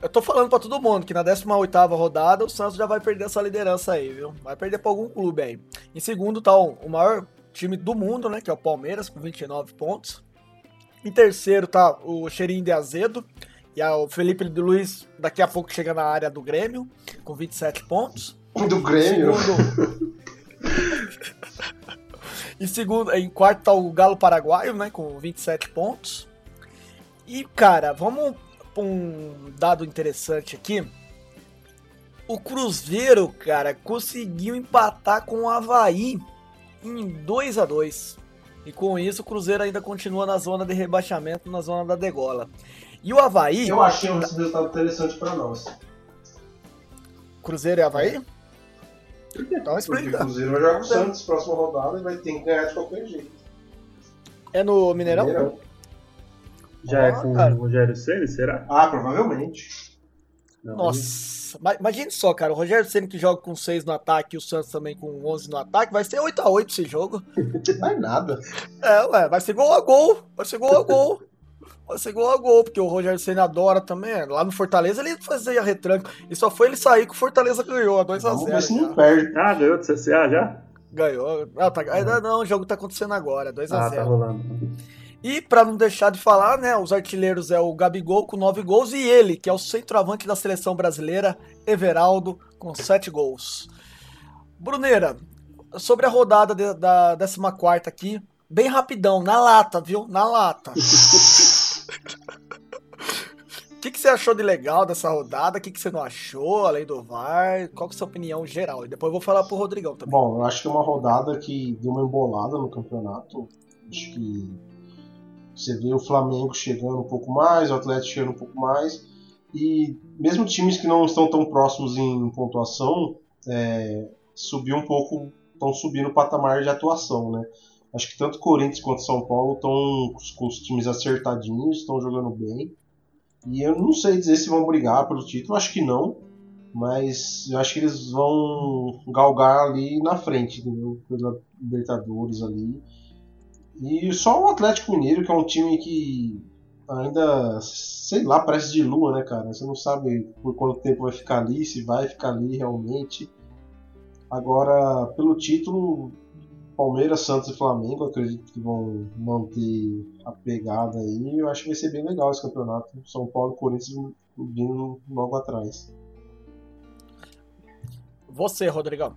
eu tô falando pra todo mundo que na 18ª rodada o Santos já vai perder essa liderança aí, viu? Vai perder pra algum clube aí. Em segundo tá o, o maior time do mundo, né, que é o Palmeiras com 29 pontos. Em terceiro tá o Cheirinho de Azedo, e a- o Felipe Luiz daqui a pouco chega na área do Grêmio, com 27 pontos. Do Grêmio. Segundo. [laughs] em segundo, em quarto tá o Galo Paraguaio, né, com 27 pontos. E cara, vamos pra um dado interessante aqui. O Cruzeiro, cara, conseguiu empatar com o Havaí em 2 a 2 E com isso o Cruzeiro ainda continua na zona de rebaixamento, na zona da degola. E o Havaí. Eu achei um resultado interessante pra nós. Cruzeiro e Havaí? Então Porque o explica. Cruzeiro vai jogar com o Santos próxima rodada e vai ter que ganhar de qualquer jeito. É no Mineirão? Mineirão. Já é Ah, com cara. o Rogério Ceni, será? Ah, provavelmente. Não, Nossa, ma- imagine só, cara, o Rogério Ceni que joga com 6 no ataque e o Santos também com 11 no ataque, vai ser 8 a 8 esse jogo. [laughs] Não é nada. É, ué, vai ser gol a gol, vai ser gol a [laughs] gol. Ser gol a gol, porque o Rogério Ceni adora também. Lá no Fortaleza ele fazia retranco. E só foi ele sair que o Fortaleza ganhou, 2 a Vamos 0 ver se não já. perde. Ah, ganhou do CCA já? Ganhou. Não, tá, ainda não, o jogo tá acontecendo agora, 2 a Ah, 0 tá rolando. E pra não deixar de falar, né, os artilheiros é o Gabigol com 9 gols e ele, que é o centroavante da seleção brasileira, Everaldo, com 7 gols. Bruneira, sobre a rodada de- da 14 aqui, bem rapidão, na lata, viu? Na lata. [laughs] O [laughs] que, que você achou de legal dessa rodada? O que, que você não achou, além do VAR? Qual que é a sua opinião geral? E depois eu vou falar pro Rodrigão também. Bom, eu acho que é uma rodada que deu uma embolada no campeonato. Acho que Você vê o Flamengo chegando um pouco mais, o Atlético chegando um pouco mais, e mesmo times que não estão tão próximos em pontuação, é, subiu um pouco, estão subindo o patamar de atuação, né? Acho que tanto Corinthians quanto São Paulo estão com os times acertadinhos, estão jogando bem. E eu não sei dizer se vão brigar pelo título, acho que não. Mas eu acho que eles vão galgar ali na frente, entendeu? Pela Libertadores ali. E só o Atlético Mineiro, que é um time que ainda, sei lá, parece de lua, né, cara? Você não sabe por quanto tempo vai ficar ali, se vai ficar ali realmente. Agora, pelo título, Palmeiras, Santos e Flamengo, acredito que vão manter a pegada aí. Eu acho que vai ser bem legal esse campeonato. São Paulo e Corinthians vindo logo atrás. Você, Rodrigão.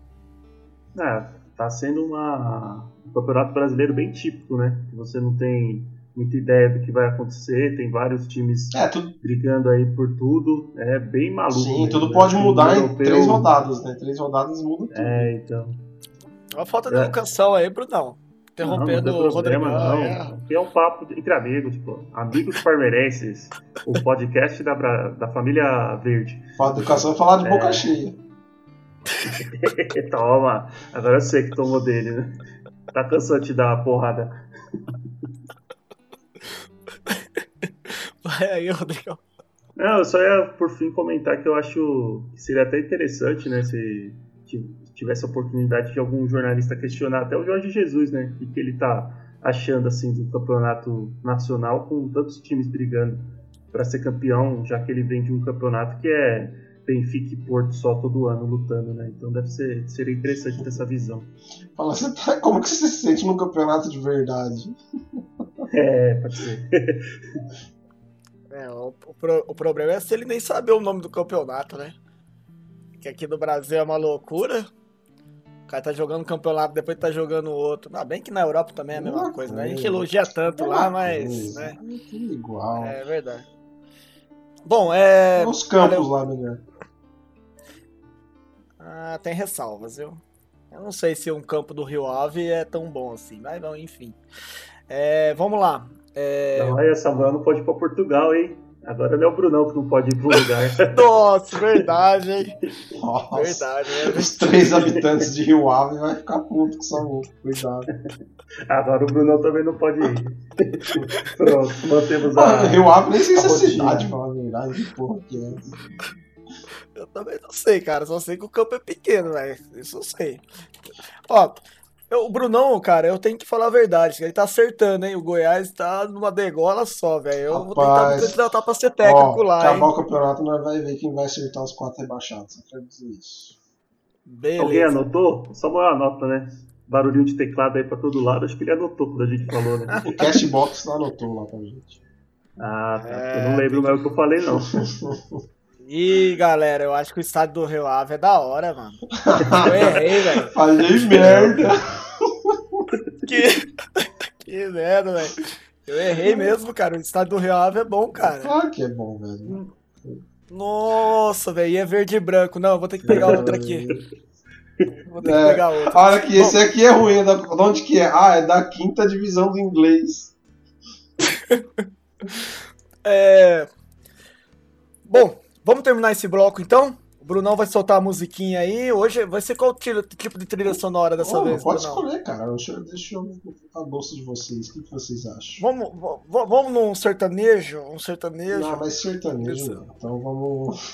É, tá sendo uma, um campeonato brasileiro bem típico, né? Você não tem muita ideia do que vai acontecer, tem vários times é, tudo... brigando aí por tudo, é bem maluco. Sim, mesmo, tudo né? pode mudar em três rodadas, né? Três rodadas muda tudo. É, então. Uma falta de é. educação aí, Brunão. Interrompendo não, não o Rodrigo. Não, é. Aqui é um papo entre amigos, tipo, amigos parmeirenses, o podcast da, da família Verde. Fala educação é falar de boca é. cheia. [laughs] Toma, agora eu sei que tomou dele, né? Tá cansando de dar uma porrada. Vai aí, Rodrigo. Não, eu só ia por fim comentar que eu acho que seria até interessante, né, se tivesse a oportunidade de algum jornalista questionar até o Jorge Jesus, né, o que ele tá achando assim do campeonato nacional com tantos times brigando para ser campeão, já que ele vem de um campeonato que é Benfica e Porto só todo ano lutando, né? Então deve ser seria interessante ter essa visão. Fala, você tá, como que você se sente num campeonato de verdade? [laughs] É, pode ser. É, o, o, o, problema é se ele nem saber o nome do campeonato, né? Que aqui no Brasil é uma loucura. O cara tá jogando um campeonato, depois tá jogando outro. Não, bem que na Europa também é a mesma coisa, né? A gente elogia tanto lá, mas. Né? É igual. É verdade. Bom, é. Os campos lá, melhor. Ah, tem ressalvas, viu? Eu não sei se um campo do Rio Ave é tão bom assim, mas enfim. É, vamos lá. É... Não, aí, Samuel não pode ir pra Portugal, hein? Agora não é o Brunão que não pode ir pro lugar. [laughs] Nossa, verdade, hein? Nossa, verdade. É... Os três habitantes de Rio Ave vai ficar puto com essa louco. Cuidado. Agora o Brunão também não pode ir. [laughs] Pronto, mantemos a. Mano, Rio Ave nem sei se é cidade, pra falar a verdade. Que porra que é. Eu também não sei, cara. Só sei que o campo é pequeno, velho. Isso eu sei. Ó, eu, o Brunão, cara, eu tenho que falar a verdade. Ele tá acertando, hein? O Goiás tá numa degola só, velho. Eu Rapaz, vou tentar me candidatar pra ser técnico ó, lá. Acabar hein? o campeonato, nós vai ver quem vai acertar os quatro rebaixados. Só quero dizer isso. Beleza. Alguém anotou? Só uma nota, né? Barulhinho de teclado aí pra todo lado. Acho que ele anotou quando a gente falou, né? o Cashbox não anotou lá pra gente. Ah, tá. É... Eu não lembro mais o que eu falei, não. [laughs] Ih, galera, eu acho que o estádio do Rio Ave é da hora, mano. Eu errei, [laughs] velho. Falei merda. que, que merda, velho. Eu errei mesmo, cara. O estádio do Rio Ave é bom, cara. Claro que é bom, velho. Nossa, velho. E é verde e branco. Não, vou ter que pegar outro aqui. Vou ter que é, pegar outro. Olha que esse aqui é ruim. Da, de onde que é? Ah, é da quinta divisão do inglês. [laughs] é... Bom, Vamos terminar esse bloco então? O Brunão vai soltar a musiquinha aí. Hoje vai ser qual tipo de trilha sonora dessa oh, vez? Pode Brunão? escolher, cara. Deixa, deixa eu a gosto de vocês. O que, vocês acham? Vamos, vamos num sertanejo? Um sertanejo? Não, mas sertanejo não. Então vamos.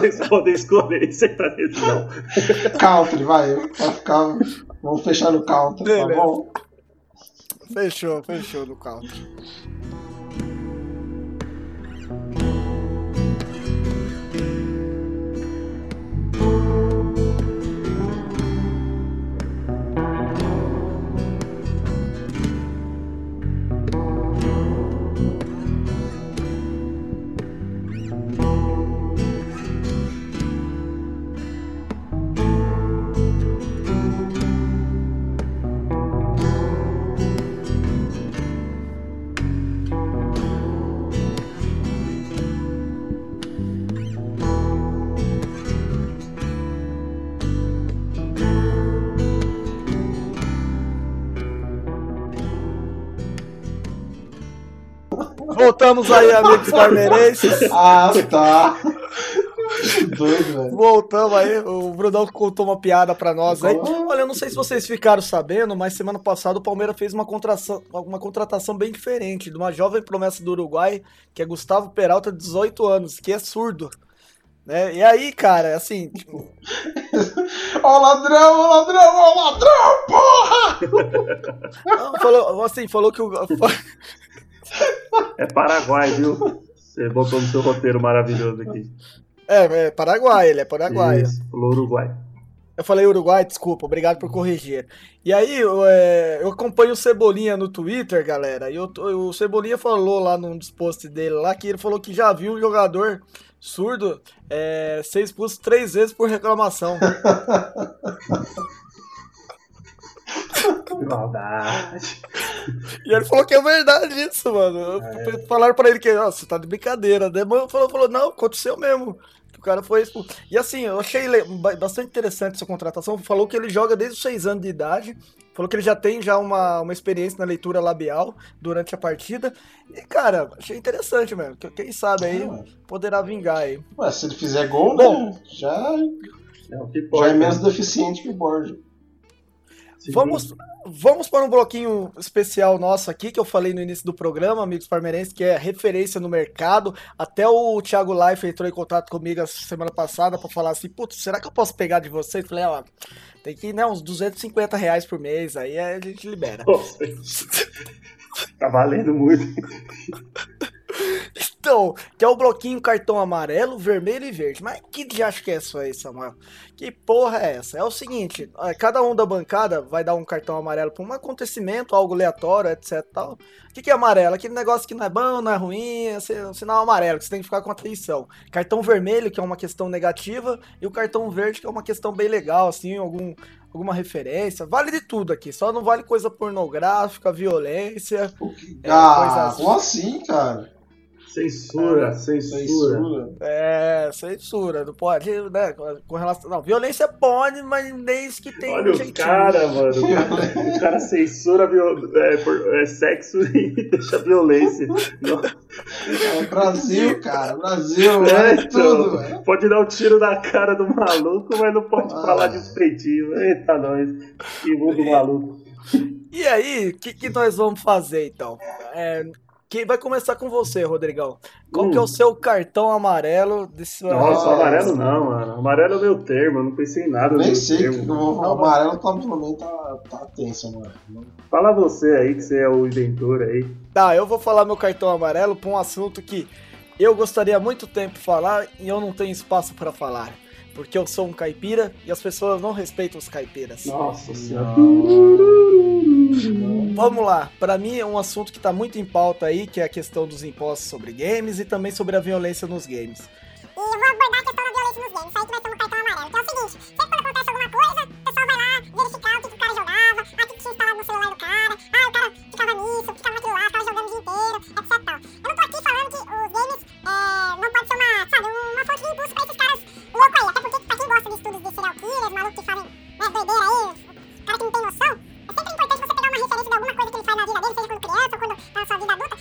vocês podem escolher sertanejo não. country, vai. Vai ficar. Vamos fechar no country, tá Beleza. tá bom? Fechou, fechou no country. Voltamos aí, [laughs] amigos palmeirenses. Ah, tá. Doido, velho. Voltamos aí, o Brunão contou uma piada pra nós aí. Olha, eu não sei se vocês ficaram sabendo, mas semana passada o Palmeiras fez uma contratação, uma contratação bem diferente, de uma jovem promessa do Uruguai, que é Gustavo Peralta, de 18 anos, que é surdo. Né? E aí, cara, assim, tipo, [laughs] Ó o ladrão, ó ladrão, ó ladrão, porra! não, falou, assim, falou que o. É Paraguai, viu? Você botou no seu roteiro maravilhoso aqui. É, é Paraguai, ele é Paraguai. Isso, falou Uruguai. Eu falei Uruguai, desculpa, obrigado por corrigir. E aí, eu, é, eu acompanho o Cebolinha no Twitter, galera, e eu- o Cebolinha falou lá num dos posts dele lá que ele falou que já viu um jogador surdo é, ser expulso três vezes por reclamação. [laughs] Que maldade. E ele falou que é verdade isso, mano. Falaram pra ele que, você tá de brincadeira. né? Mas falou, falou, não, aconteceu mesmo. O cara foi expulso. E assim, eu achei bastante interessante essa contratação. Falou que ele joga desde os seis anos de idade. Falou que ele já tem já uma, uma experiência na leitura labial durante a partida. E, cara, achei interessante mesmo. Que- Quem sabe aí É, poderá vingar aí. Ué, se ele fizer gol, Bom. né? Já, É já é menos deficiente que o Borja. Vamos, vamos para um bloquinho especial nosso aqui, que eu falei no início do programa, amigos parmeirenses, que é referência no mercado. Até o Thiago Life entrou em contato comigo a semana passada para falar assim, putz, será que eu posso pegar de vocês? Falei, ó, tem que ir, né, uns 250 reais por mês, aí a gente libera. Nossa. [laughs] Tá valendo muito. [laughs] Então, que é o bloquinho cartão amarelo, vermelho e verde. Mas que diacho que é isso aí, Samuel? Que porra é essa? É o seguinte, ó, cada um da bancada vai dar um cartão amarelo pra um acontecimento, algo aleatório, etc tal. O que, que é amarelo? Aquele negócio que não é bom, não é ruim, é um sinal amarelo, que você tem que ficar com atenção. Cartão vermelho, que é uma questão negativa, e o cartão verde, que é uma questão bem legal, assim, algum, alguma referência. Vale de tudo aqui, só não vale coisa pornográfica, violência. É, ah, coisas- como assim, cara? Censura, censura. Censura. É, censura, não pode, né? Com relação. Não, violência pode, mas desde que tem Olha jeitinho. caras, mano. O cara, o cara censura viol- é, por- é, sexo [laughs] e deixa violência. Não, É Brasil, cara. Brasil, é, é, então, tudo, pode dar um tiro na cara do maluco, mas não pode Ah. falar de uns peitinhos. Eita, nós. Que mundo maluco. E aí, o que, que nós vamos fazer então? É, quem vai começar com você, Rodrigão? Qual Hum. que é o seu cartão amarelo desse Nossa, amarelo não, mano. Amarelo é o meu termo, eu não pensei em nada. Nem sei que termo. eu vou falar. O amarelo tá, também tá, tá tenso, mano. Fala você aí, que você é o inventor aí. Tá, eu vou falar meu cartão amarelo pra um assunto que eu gostaria há muito tempo de falar e eu não tenho espaço pra falar. Porque eu sou um caipira e as pessoas não respeitam os caipiras. Nossa senhora. Vamos lá, pra mim é um assunto que tá muito em pauta aí, que é a questão dos impostos sobre games e também sobre a violência nos games. E eu vou abordar a questão da violência nos games. Isso aí que vai ser um cartão amarelo. Que é o seguinte: sempre quando acontece alguma coisa, o pessoal vai lá verificar o que, que o cara jogava, o que, tinha instalado no celular do cara, ah, o cara ficava nisso, ficava naquilo lá, ficava jogando o dia inteiro, etc. Eu não tô aqui falando que os games é, não pode ser uma, sabe, uma fonte de impulso pra esses caras loucos aí. Até porque, pra quem gosta de estudos de serial killers, malucos que fazem né, doideira aí, os caras que não tem noção, ou quando tá na sua vida adulta,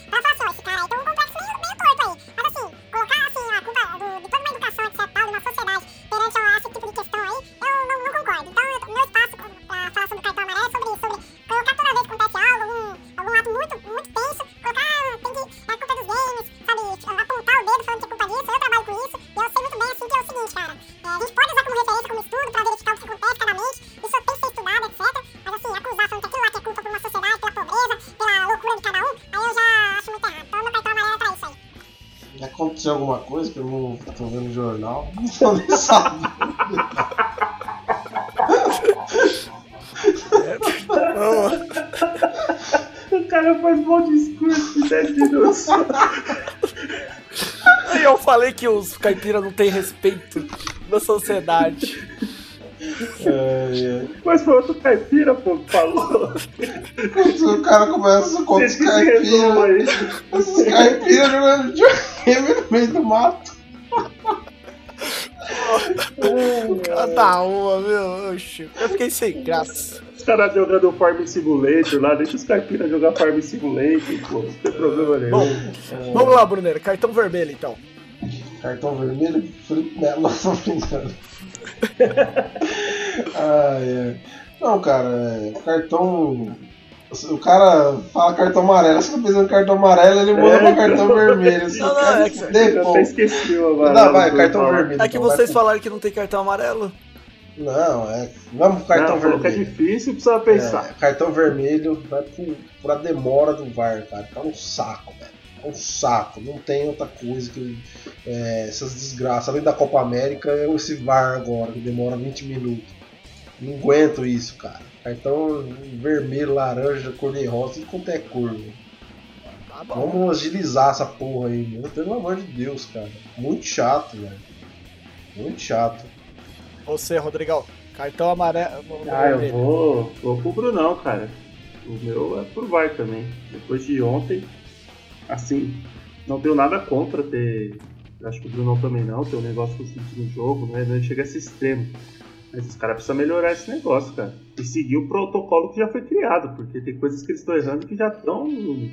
Aconteceu alguma coisa que eu não tô vendo no jornal? [laughs] Não tô nem sabendo. [laughs] O cara faz bom discurso de 10 minutos. E eu falei que os caipiras não têm respeito da sociedade. É, Mas foi outro caipira, pô, que falou. é. O cara começa com os caipiras. Esses caipiras jogando videogame no meio do mato. Cada uma, meu. Oxi, eu fiquei sem graça. caras jogando Farm Simulator lá, deixa os caipiras jogar Farm Simulator, pô, não tem problema nenhum. Bom, vamos lá, Bruneiro. Cartão vermelho, então. Cartão vermelho, [laughs] não tô brincando. [laughs] ah, é. Não, cara, é, cartão. O cara fala cartão amarelo, você tá pensando em cartão amarelo, ele muda É, pra cartão então. vermelho. Assim, Não, não, cara, é que- pô. até esqueci o agora. Não, vai, cartão vermelho. É que então, vocês falaram que não tem cartão amarelo. Não, é. Vamos pro cartão Não, é vermelho. difícil, precisa pensar. É, cartão vermelho vai pro, pra demora do VAR, cara. Tá um saco, velho. É um saco. Não tem outra coisa que. é, essas desgraças. Além da Copa América, é esse VAR agora, que demora 20 minutos. Não aguento isso, cara. Cartão vermelho, laranja, cor de rosa, tudo quanto é cor, velho. Tá. Vamos agilizar essa porra aí, mano. Pelo amor de Deus, cara. Muito chato, velho. Muito chato. Você, Rodrigão. Cartão amarelo. Ah, eu vou, vou pro Brunão, cara. O meu é pro VAR também. Depois de ontem, assim, não tenho nada contra ter. Acho que o Brunão também não, ter um negócio com no jogo, né? Não chega a esse extremo. Mas os caras precisam melhorar esse negócio, cara. E seguir o protocolo que já foi criado, porque tem coisas que eles estão errando que já estão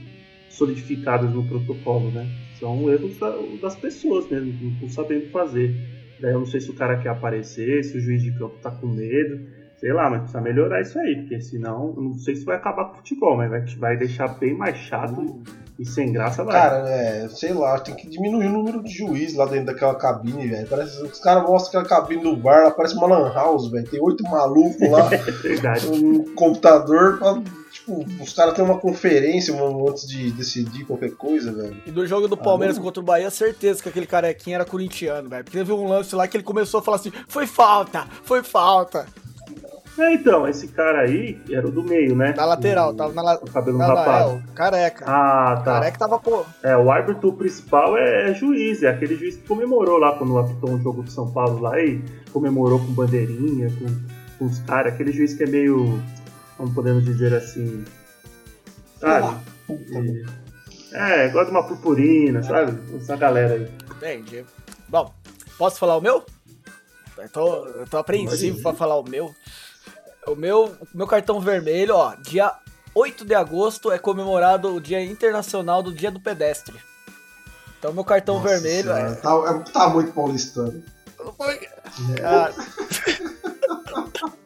solidificadas no protocolo, né? São erros da- das pessoas mesmo, não estão sabendo fazer. Daí eu não sei se o cara quer aparecer, se o juiz de campo tá com medo. Sei lá, mas precisa melhorar isso aí, porque senão, não sei se vai acabar com o futebol, mas vai, vai deixar bem mais chato e sem graça vai. Cara, é, sei lá, tem que diminuir o número de juiz lá dentro daquela cabine, velho. Parece os caras mostram aquela cabine do bar, lá parece uma lan house, velho. Tem oito malucos lá, é [laughs] verdade. um computador, pra, tipo, os caras têm uma conferência mano, antes de decidir qualquer coisa, velho. E do jogo do Palmeiras não. contra o Bahia, certeza que aquele carequinha era corintiano, velho. Porque teve um lance lá que ele começou a falar assim: foi falta, foi falta. É, então, esse cara aí era o do meio, né? Na lateral, o, tava na lateral. Cabelo não, é, rapado. o careca. Ah, tá. Careca tava, pô. É, o árbitro principal é, é juiz, é aquele juiz que comemorou lá quando apitou um jogo de São Paulo lá e comemorou com bandeirinha, com, com os caras. Aquele juiz que é meio, como podemos dizer assim, sabe? E- é, gosta de uma purpurina, sabe? Essa galera aí. Entendi. Bom, posso falar o meu? Eu tô, eu tô apreensivo pra falar o meu. O meu, meu cartão vermelho, ó, dia 8 de agosto é comemorado o Dia Internacional do Dia do Pedestre. Então meu cartão Nossa vermelho senhora, é. Tá, é- tá muito paulistano. Ah, [laughs]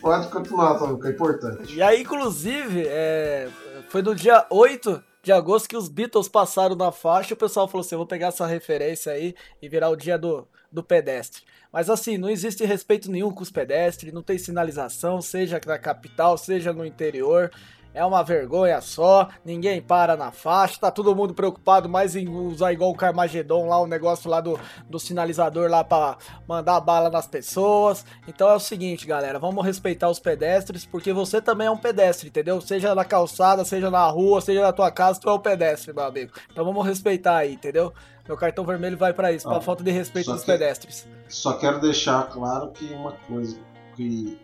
Pode continuar, Samuca, é importante. e aí, inclusive, é, foi no dia 8 de agosto que os Beatles passaram na faixa e o pessoal falou assim: eu vou pegar essa referência aí e virar o dia do, do pedestre. Mas assim, não existe respeito nenhum com os pedestres, não tem sinalização, seja na capital, seja no interior. É uma vergonha só, ninguém para na faixa, tá todo mundo preocupado mais em usar igual o Carmageddon lá, o negócio lá do, do sinalizador lá pra mandar bala nas pessoas. Então é o seguinte, galera, vamos respeitar os pedestres, porque você também é um pedestre, entendeu? Seja na calçada, seja na rua, seja na tua casa, tu é um pedestre, meu amigo. Então vamos respeitar aí, entendeu? Meu cartão vermelho vai pra isso, pra Ah, falta de respeito dos que- pedestres. Só quero deixar claro que uma coisa que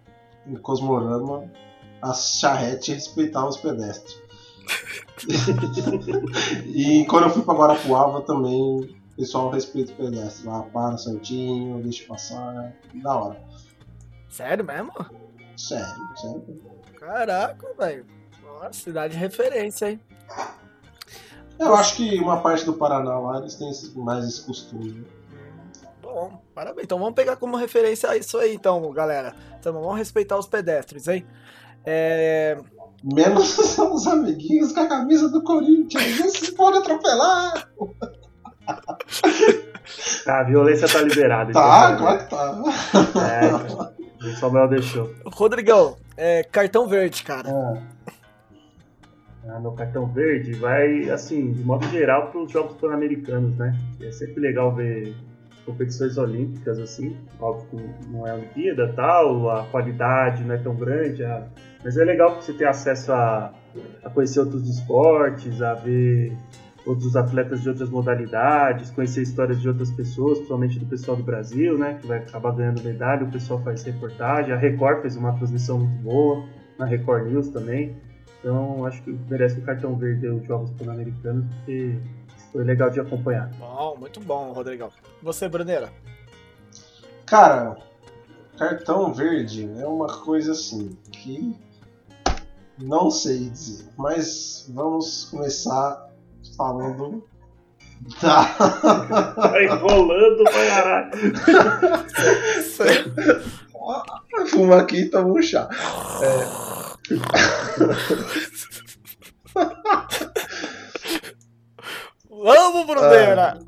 em Cosmorama a charrete respeitava os pedestres. e quando eu fui pra Guarapuava também o pessoal respeita os pedestres. Lá para certinho, deixa passar. Da hora. Sério mesmo? Sério, sério. Caraca, velho. Nossa, cidade de referência, hein? Eu acho que uma parte do Paraná lá eles têm mais esse costume. né? Bom, parabéns. Então vamos pegar como referência isso aí, então, galera. Então vamos respeitar os pedestres, hein? É... Menos [laughs] os amiguinhos com a camisa do Corinthians. Esses podem atropelar. Ah, a violência tá liberada. Tá, então, claro que tá. É, cara. o Samuel deixou. Rodrigão, é, cartão verde, cara. Ah, meu cartão verde vai, assim, de modo geral, para os Jogos Pan-Americanos, né? É sempre legal ver competições olímpicas, assim. Óbvio que não é Olimpíada tal, a qualidade não é tão grande, a- mas é legal que você ter acesso a, a conhecer outros esportes, a ver outros atletas de outras modalidades, conhecer histórias de outras pessoas, principalmente do pessoal do Brasil, né? Que vai acabar ganhando medalha, o pessoal faz reportagem. A Record fez uma transmissão muito boa, na Record News também. Então, acho que merece o cartão verde os Jogos Pan-Americanos, porque foi legal de acompanhar. Bom, muito bom, Rodrigão. Você, Bruneira? Cara, cartão verde é uma coisa assim. que não sei dizer. Mas vamos começar falando da. [laughs] Tá enrolando pra caralho. [laughs] Fuma aqui e toma um chá. Vamos, Bruneira!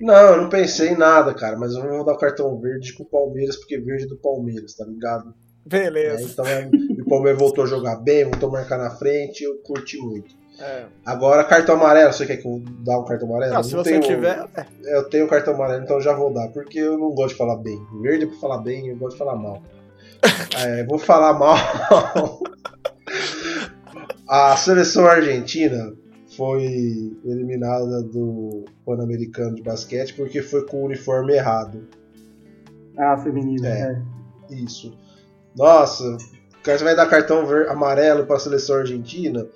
Não, eu não pensei em nada, cara, mas eu vou dar o cartão verde pro Palmeiras, porque verde é do Palmeiras, tá ligado? É, Beleza. então é, o Palmeiras voltou a jogar bem, voltou a marcar na frente, eu curti muito. É. Agora, cartão amarelo, você quer que eu dê um cartão amarelo? Não, Eu se não você tiver. é. Eu tenho cartão amarelo, então eu já vou dar, porque eu não gosto de falar bem. Verde é pra falar bem, eu gosto de falar mal. [laughs] É, vou falar mal. [laughs] A seleção argentina foi eliminada do Pan-Americano de basquete porque foi com o uniforme errado. Ah, feminino, É. é. Isso. Nossa, você vai dar cartão amarelo para a seleção argentina?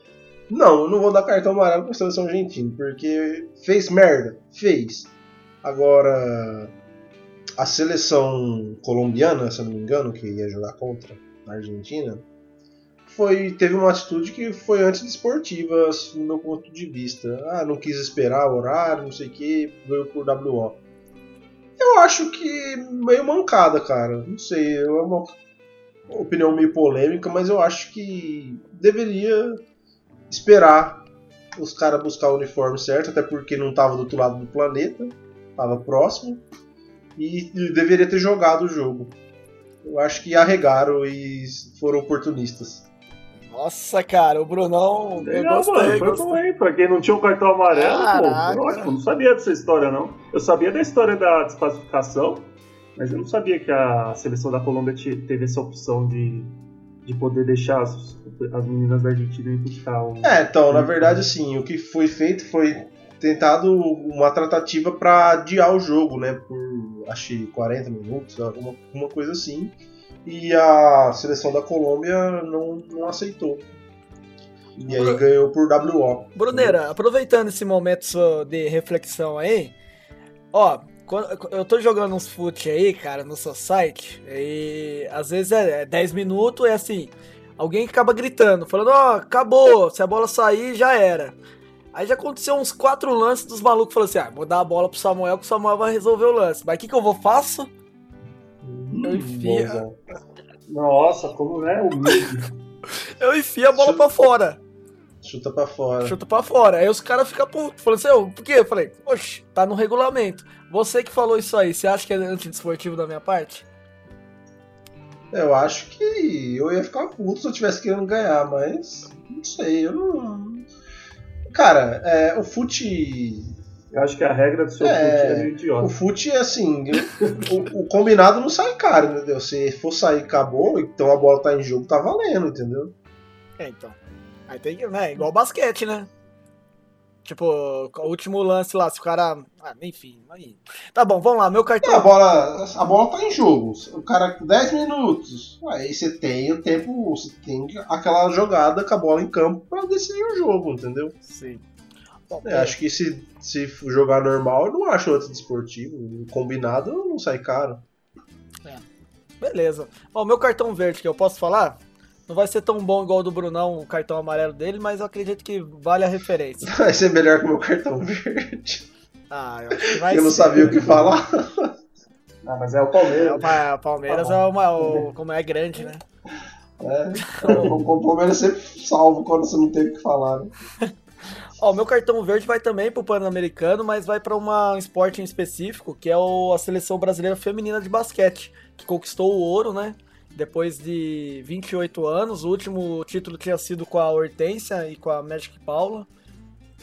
Não, eu não vou dar cartão amarelo para a seleção argentina, porque fez merda, fez. Agora, a seleção colombiana, se eu não me engano, que ia jogar contra a Argentina, foi teve uma atitude que foi antidesportiva, assim, no meu ponto de vista. Ah, não quis esperar o horário, não sei o que, veio por WO. Eu acho que meio mancada, cara. Não sei, é uma opinião meio polêmica, mas eu acho que deveria esperar os caras buscar o uniforme certo, até porque não tava do outro lado do planeta, tava próximo, e deveria ter jogado o jogo. Eu acho que arregaram e foram oportunistas. Nossa, cara, o Brunão. Eu Legal, gostei. mano. Foi bom, hein? Pra quem não tinha o cartão amarelo, Caraca. pô, ótimo. Não sabia dessa história, não. Eu sabia da história da desclassificação, mas eu não sabia que a seleção da Colômbia te- teve essa opção de, de poder deixar as, as meninas da Argentina ir buscar o. É, então, na verdade, assim, o que foi feito foi tentado uma tratativa para adiar o jogo, né, por acho que 40 minutos, alguma uma coisa assim. E a seleção da Colômbia não, não aceitou. E aí ganhou por WO. Bruneira, aproveitando esse momento de reflexão aí, ó, eu tô jogando uns fute aí, cara, no seu site, e às vezes é é 10 minutos, é assim, alguém acaba gritando, falando, ó, acabou, se a bola sair, já era. Aí já aconteceu uns quatro lances dos malucos falando assim, ah, vou dar a bola pro Samuel que o Samuel vai resolver o lance. Mas o que que eu vou faço? Eu enfio. Nossa, como é humilde. [laughs] eu enfio a bola pra fora. Chuta pra fora. Chuta pra fora. Aí os caras ficam putos. Falando assim, "Ô, por quê? Eu falei, oxe, tá no regulamento. Você que falou isso aí, você acha que é antidesportivo da minha parte? Eu acho que eu ia ficar puto se eu tivesse querendo ganhar, mas não sei, eu não. Cara, é, o fute. Eu acho que a regra do seu É, chute é meio O idiota. fute é assim, o, o combinado não sai caro, entendeu? Se for sair acabou, então a bola tá em jogo, tá valendo, entendeu? É, então. Aí tem que, né? Igual basquete, né? Tipo, o último lance lá, se o cara. Ah, enfim. Aí. Tá bom, vamos lá, meu E a cartão. bola, a bola tá em jogo. O cara, 10 minutos. Aí você tem o tempo, você tem aquela jogada com a bola em campo pra decidir o jogo, entendeu? Sim. Bom, É, acho que se, se jogar normal, eu não acho outro desportivo. Combinado não sai caro. Beleza. Ó, meu cartão verde que eu posso falar? Não vai ser tão bom igual o do Brunão, o cartão amarelo dele, mas eu acredito que vale a referência. [laughs] Vai ser melhor que o meu cartão verde. Ah, eu acho que vai eu não ser. sabia o que falar. [laughs] Ah, mas é o É, Palmeiras. o Pa- Palmeiras Tá é uma. o- como é grande, né? É, o Palmeiras sempre salvo quando você não tem o que falar. Né? [laughs] Ó, o meu cartão verde vai também pro Pan-Americano, mas vai pra uma um esporte em específico, que é o- a seleção brasileira feminina de basquete, que conquistou o ouro, né? Depois de 28 anos, o último título tinha sido com a Hortência e com a Magic Paula.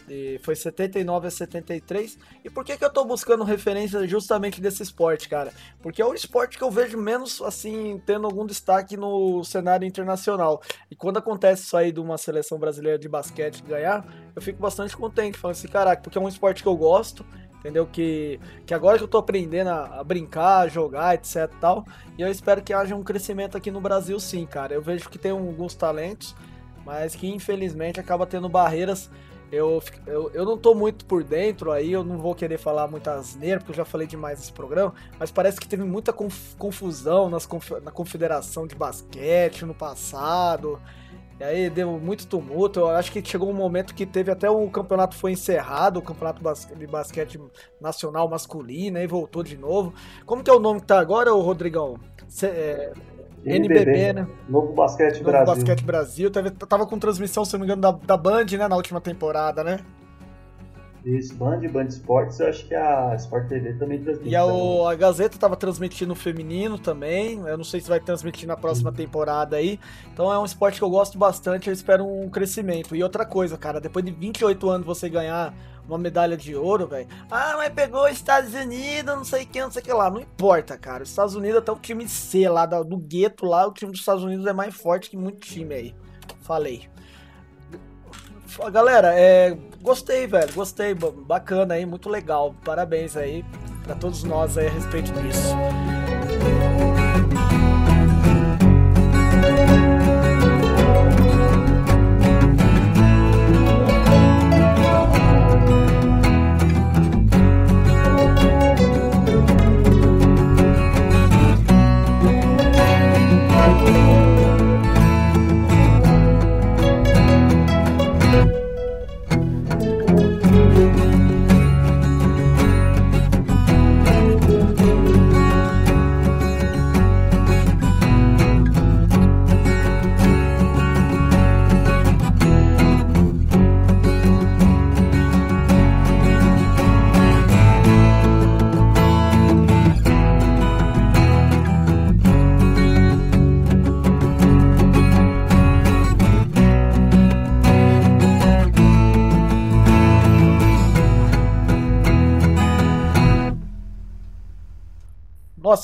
E foi 79 a 73. E por que, que eu tô buscando referência justamente desse esporte, cara? Porque é o esporte que eu vejo menos, assim, tendo algum destaque no cenário internacional. E quando acontece isso aí de uma seleção brasileira de basquete ganhar, eu fico bastante contente, falando assim, caraca, porque é um esporte que eu gosto, entendeu? Que, que agora que eu tô aprendendo a, a brincar, a jogar, etc tal, e eu espero que haja um crescimento aqui no Brasil sim, cara. Eu vejo que tem alguns talentos, mas que infelizmente acaba tendo barreiras Eu, eu, eu não tô muito por dentro aí, eu não vou querer falar muita asneira, porque eu já falei demais nesse programa, mas parece que teve muita conf, confusão nas, na confederação de basquete no passado. E aí deu muito tumulto. Eu acho que chegou um momento que teve até o campeonato foi encerrado, o campeonato de basquete nacional masculino, aí voltou de novo. Como que é o nome que tá agora, Rodrigão? Cê, é, NBB, NBB, né? Novo Basquete Novo Brasil. Basquete Brasil. Tava, tava com transmissão, se não me engano, da, da Band, né? Na última temporada, né? Isso, Band, Band Esportes, eu acho que a Sport TV também transmite. E a, o, a Gazeta tava transmitindo o feminino também. Eu não sei se vai transmitir na próxima temporada aí. Então é um esporte que eu gosto bastante, eu espero um crescimento. E outra coisa, cara, depois de 28 anos você ganhar uma medalha de ouro, velho. Ah, mas pegou os Estados Unidos, não sei quem, não sei o que lá. Não importa, cara. Os Estados Unidos, até o time C lá, do gueto lá, o time dos Estados Unidos é mais forte que muito time aí. Falei. Galera, é, gostei, velho. Gostei. Bacana aí, muito legal. Parabéns aí para todos nós aí a respeito disso.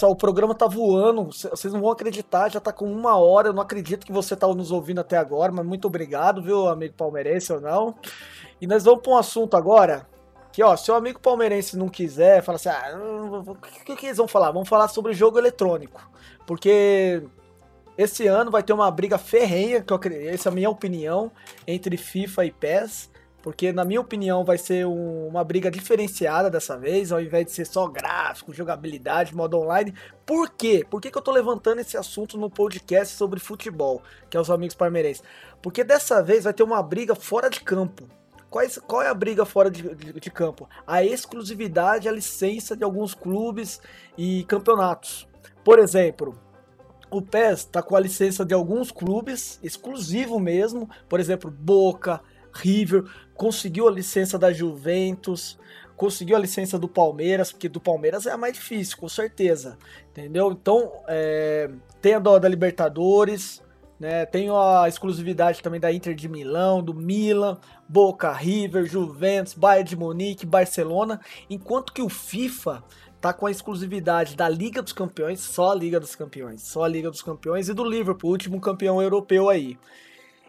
Nossa, o programa tá voando, vocês não vão acreditar, já tá com uma hora, eu não acredito que você tá nos ouvindo até agora, mas muito obrigado, viu, amigo palmeirense ou não. E nós vamos para um assunto agora, que ó, se o amigo palmeirense não quiser, fala assim, ah, o que, que eles vão falar? Vamos falar sobre jogo eletrônico, porque esse ano vai ter uma briga ferrenha, que eu, essa é a minha opinião, entre FIFA e PES, porque, na minha opinião, vai ser um, uma briga diferenciada dessa vez, ao invés de ser só gráfico, jogabilidade, modo online. Por quê? Por que, que eu tô levantando esse assunto no podcast sobre futebol, que é os amigos parmeirenses? Porque dessa vez vai ter uma briga fora de campo. Quais, qual é a briga fora de, de, de campo? A exclusividade, a licença de alguns clubes e campeonatos. Por exemplo, o PES está com a licença de alguns clubes, exclusivo mesmo, por exemplo, Boca, River, conseguiu a licença da Juventus, conseguiu a licença do Palmeiras, porque do Palmeiras é a mais difícil, com certeza, entendeu? Então, é, tem a da, da Libertadores, né? Tem a exclusividade também da Inter de Milão, do Milan, Boca, River, Juventus, Bayern de Munique, Barcelona, enquanto que o FIFA tá com a exclusividade da Liga dos Campeões, só a Liga dos Campeões, só a Liga dos Campeões e do Liverpool, último campeão europeu aí.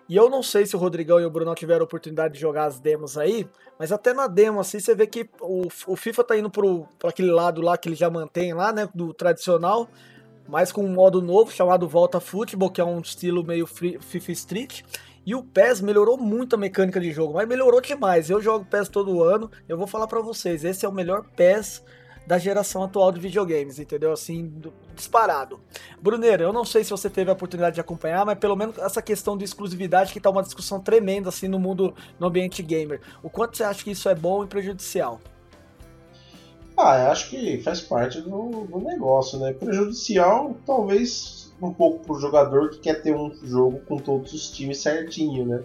E eu não sei se o Rodrigão e o Bruno tiveram oportunidade de jogar as demos aí, mas até na demo, assim, você vê que o, o FIFA tá indo pro aquele lado lá que ele já mantém lá, né, do tradicional, mas com um modo novo chamado Volta Futebol, que é um estilo meio free, FIFA Street. E o PES melhorou muito a mecânica de jogo, mas melhorou demais. Eu jogo PES todo ano, eu vou falar para vocês, esse é o melhor PES da geração atual de videogames, entendeu? Assim, do, disparado. Bruneiro, eu não sei se você teve a oportunidade de acompanhar, mas pelo menos essa questão de exclusividade que tá uma discussão tremenda assim no mundo, no ambiente gamer. O quanto você acha que isso é bom e prejudicial? Ah, eu acho que faz parte do, do negócio, né? Prejudicial, talvez um pouco pro jogador que quer ter um jogo com todos os times certinho, né?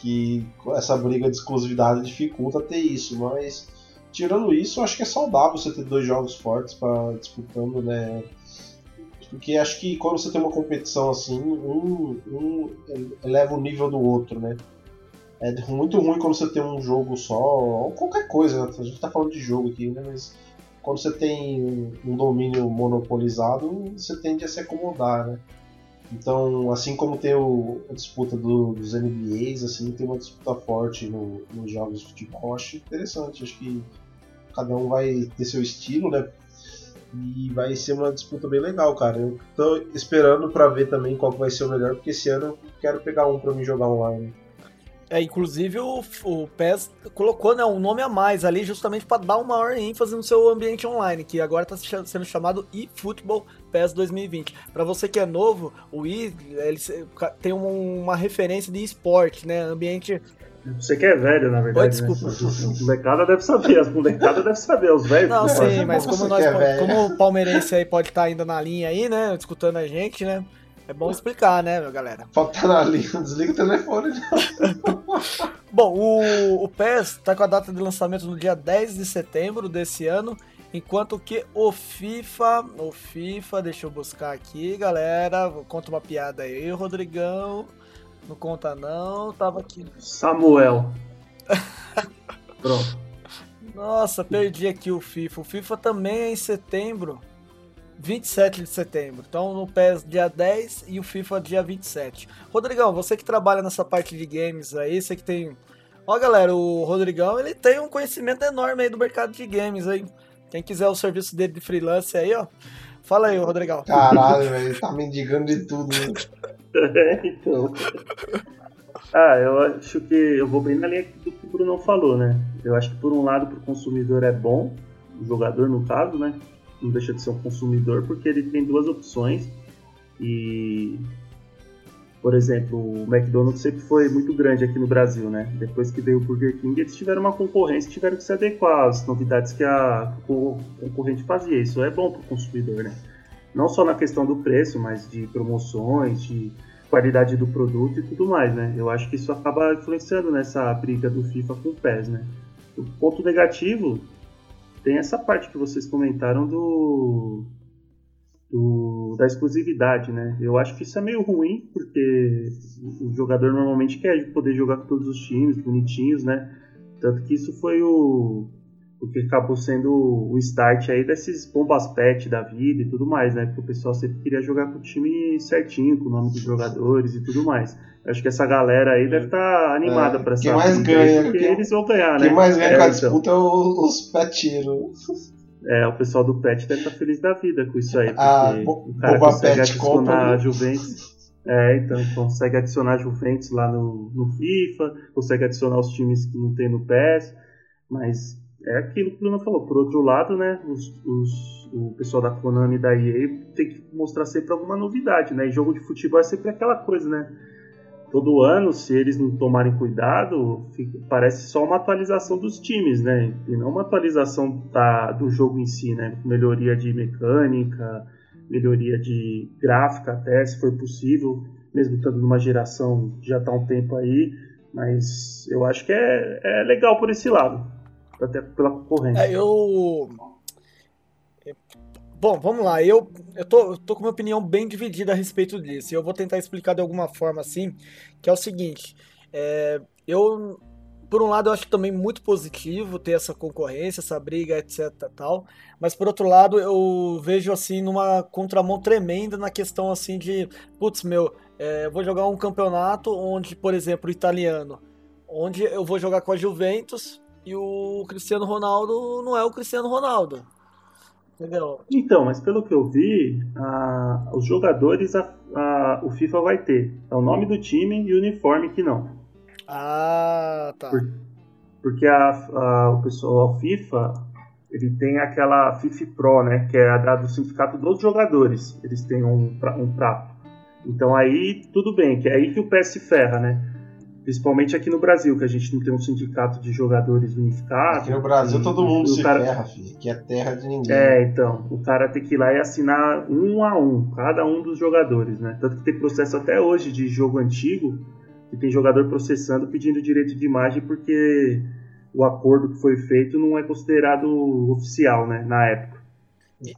Que essa briga de exclusividade dificulta ter isso, mas tirando isso, eu acho que é saudável você ter dois jogos fortes para disputando, né? Porque acho que quando você tem uma competição assim, um, um eleva o nível do outro, né? É muito ruim quando você tem um jogo só, ou qualquer coisa, né? a gente tá falando de jogo aqui, né? Mas quando você tem um domínio monopolizado, você tende a se acomodar, né? Então, assim como tem o, a disputa do, dos NBAs, assim, tem uma disputa forte no, nos jogos de futebol, acho interessante, acho que cada um vai ter seu estilo, né? E vai ser uma disputa bem legal, cara. Eu tô esperando para ver também qual vai ser o melhor, porque esse ano eu quero pegar um para me jogar online. É, inclusive o, o PES colocou né, um nome a mais ali justamente para dar uma maior ênfase no seu ambiente online, que agora está sendo chamado eFootball PES 2020. Para você que é novo, o e ele tem uma referência de esporte, né? Ambiente você que é velho, na verdade. Oi, desculpa. Né? molecada deve saber, as molecadas devem saber, os velhos. Não, sim, mas como, nós, é como o palmeirense aí pode estar ainda na linha aí, né? Escutando a gente, né? É bom explicar, né, meu galera? Falta na linha, [laughs] desliga o telefone. [laughs] bom, o, o PES tá com a data de lançamento no dia 10 de setembro desse ano, enquanto que o FIFA, o FIFA, deixa eu buscar aqui, galera, conta uma piada aí, Rodrigão. Não conta não, tava aqui. Samuel. [laughs] Pronto. Nossa, perdi aqui o FIFA. O FIFA também é em setembro. 27 de setembro. Então no PES dia 10 e o FIFA dia 27. Rodrigão, você que trabalha nessa parte de games aí, você que tem. Ó, galera, o Rodrigão ele tem um conhecimento enorme aí do mercado de games aí. Quem quiser o serviço dele de freelance aí, ó. Fala aí, Rodrigão. Caralho, velho, tá mendigando de tudo, né? [laughs] [laughs] então. Ah, eu acho que eu vou bem na linha do que o Bruno falou, né? Eu acho que por um lado pro consumidor é bom, o jogador no caso, né? Não deixa de ser um consumidor porque ele tem duas opções e por exemplo, o McDonald's sempre foi muito grande aqui no Brasil, né? Depois que veio o Burger King, eles tiveram uma concorrência, tiveram que se adequar às novidades que a concorrente fazia. Isso é bom para o consumidor, né? Não só na questão do preço, mas de promoções, de qualidade do produto e tudo mais, né? Eu acho que isso acaba influenciando nessa briga do FIFA com o PES, né? O ponto negativo tem essa parte que vocês comentaram do do, da exclusividade, né? Eu acho que isso é meio ruim, porque o jogador normalmente quer poder jogar com todos os times, bonitinhos, né? Tanto que isso foi o, o que acabou sendo o start aí desses bombas pet da vida e tudo mais, né? Porque o pessoal sempre queria jogar com o time certinho, com o nome dos jogadores e tudo mais. Eu acho que essa galera aí deve estar tá animada é, para essa Quem mais ganha, porque quem, eles vão ganhar, quem né? Quem mais ganha é, com a então. disputa então. é os petiros. É, o pessoal do Pet deve estar tá feliz da vida com isso aí, ah, porque ah, o cara consegue Pet adicionar a Juventus. É, então consegue adicionar Juventus lá no, no FIFA, consegue adicionar os times que não tem no PES, mas é aquilo que o Bruno falou. Por outro lado, né, os, os, o pessoal da Konami e da EA tem que mostrar sempre alguma novidade, né? E jogo de futebol é sempre aquela coisa, né? todo ano, se eles não tomarem cuidado, fica, parece só uma atualização dos times, né? E não uma atualização da, do jogo em si, né? Melhoria de mecânica, melhoria de gráfica até, se for possível, mesmo estando numa geração já está um tempo aí, mas eu acho que é, é legal por esse lado, até pela concorrência. É, eu Bom, vamos lá. Eu, eu, tô, eu tô com uma opinião bem dividida a respeito disso. Eu vou tentar explicar de alguma forma assim, que é o seguinte. É, eu, por um lado, eu acho também muito positivo ter essa concorrência, essa briga, etc. tal. Mas por outro lado, eu vejo assim numa contramão tremenda na questão assim de, putz, meu, é, eu vou jogar um campeonato onde, por exemplo, o italiano, onde eu vou jogar com a Juventus e o Cristiano Ronaldo não é o Cristiano Ronaldo. Entendeu? Então, mas pelo que eu vi, a, os jogadores a, a, o FIFA vai ter. É o nome do time e o uniforme que não. Ah, tá. Por, porque a, o pessoal, o FIFA, ele tem aquela FIFA Pro, né? Que é a dado sindicato dos jogadores. Eles têm um, um prato. Então aí tudo bem, que é aí que o PS se ferra, né? Principalmente aqui no Brasil, que a gente não tem um sindicato de jogadores unificado. Aqui no Brasil todo mundo se cara... ferra, filho. Aqui é terra de ninguém. É, então. O cara tem que ir lá e assinar um a um, cada um dos jogadores, né? Tanto que tem processo até hoje de jogo antigo, que tem jogador processando pedindo direito de imagem porque o acordo que foi feito não é considerado oficial, né? Na época.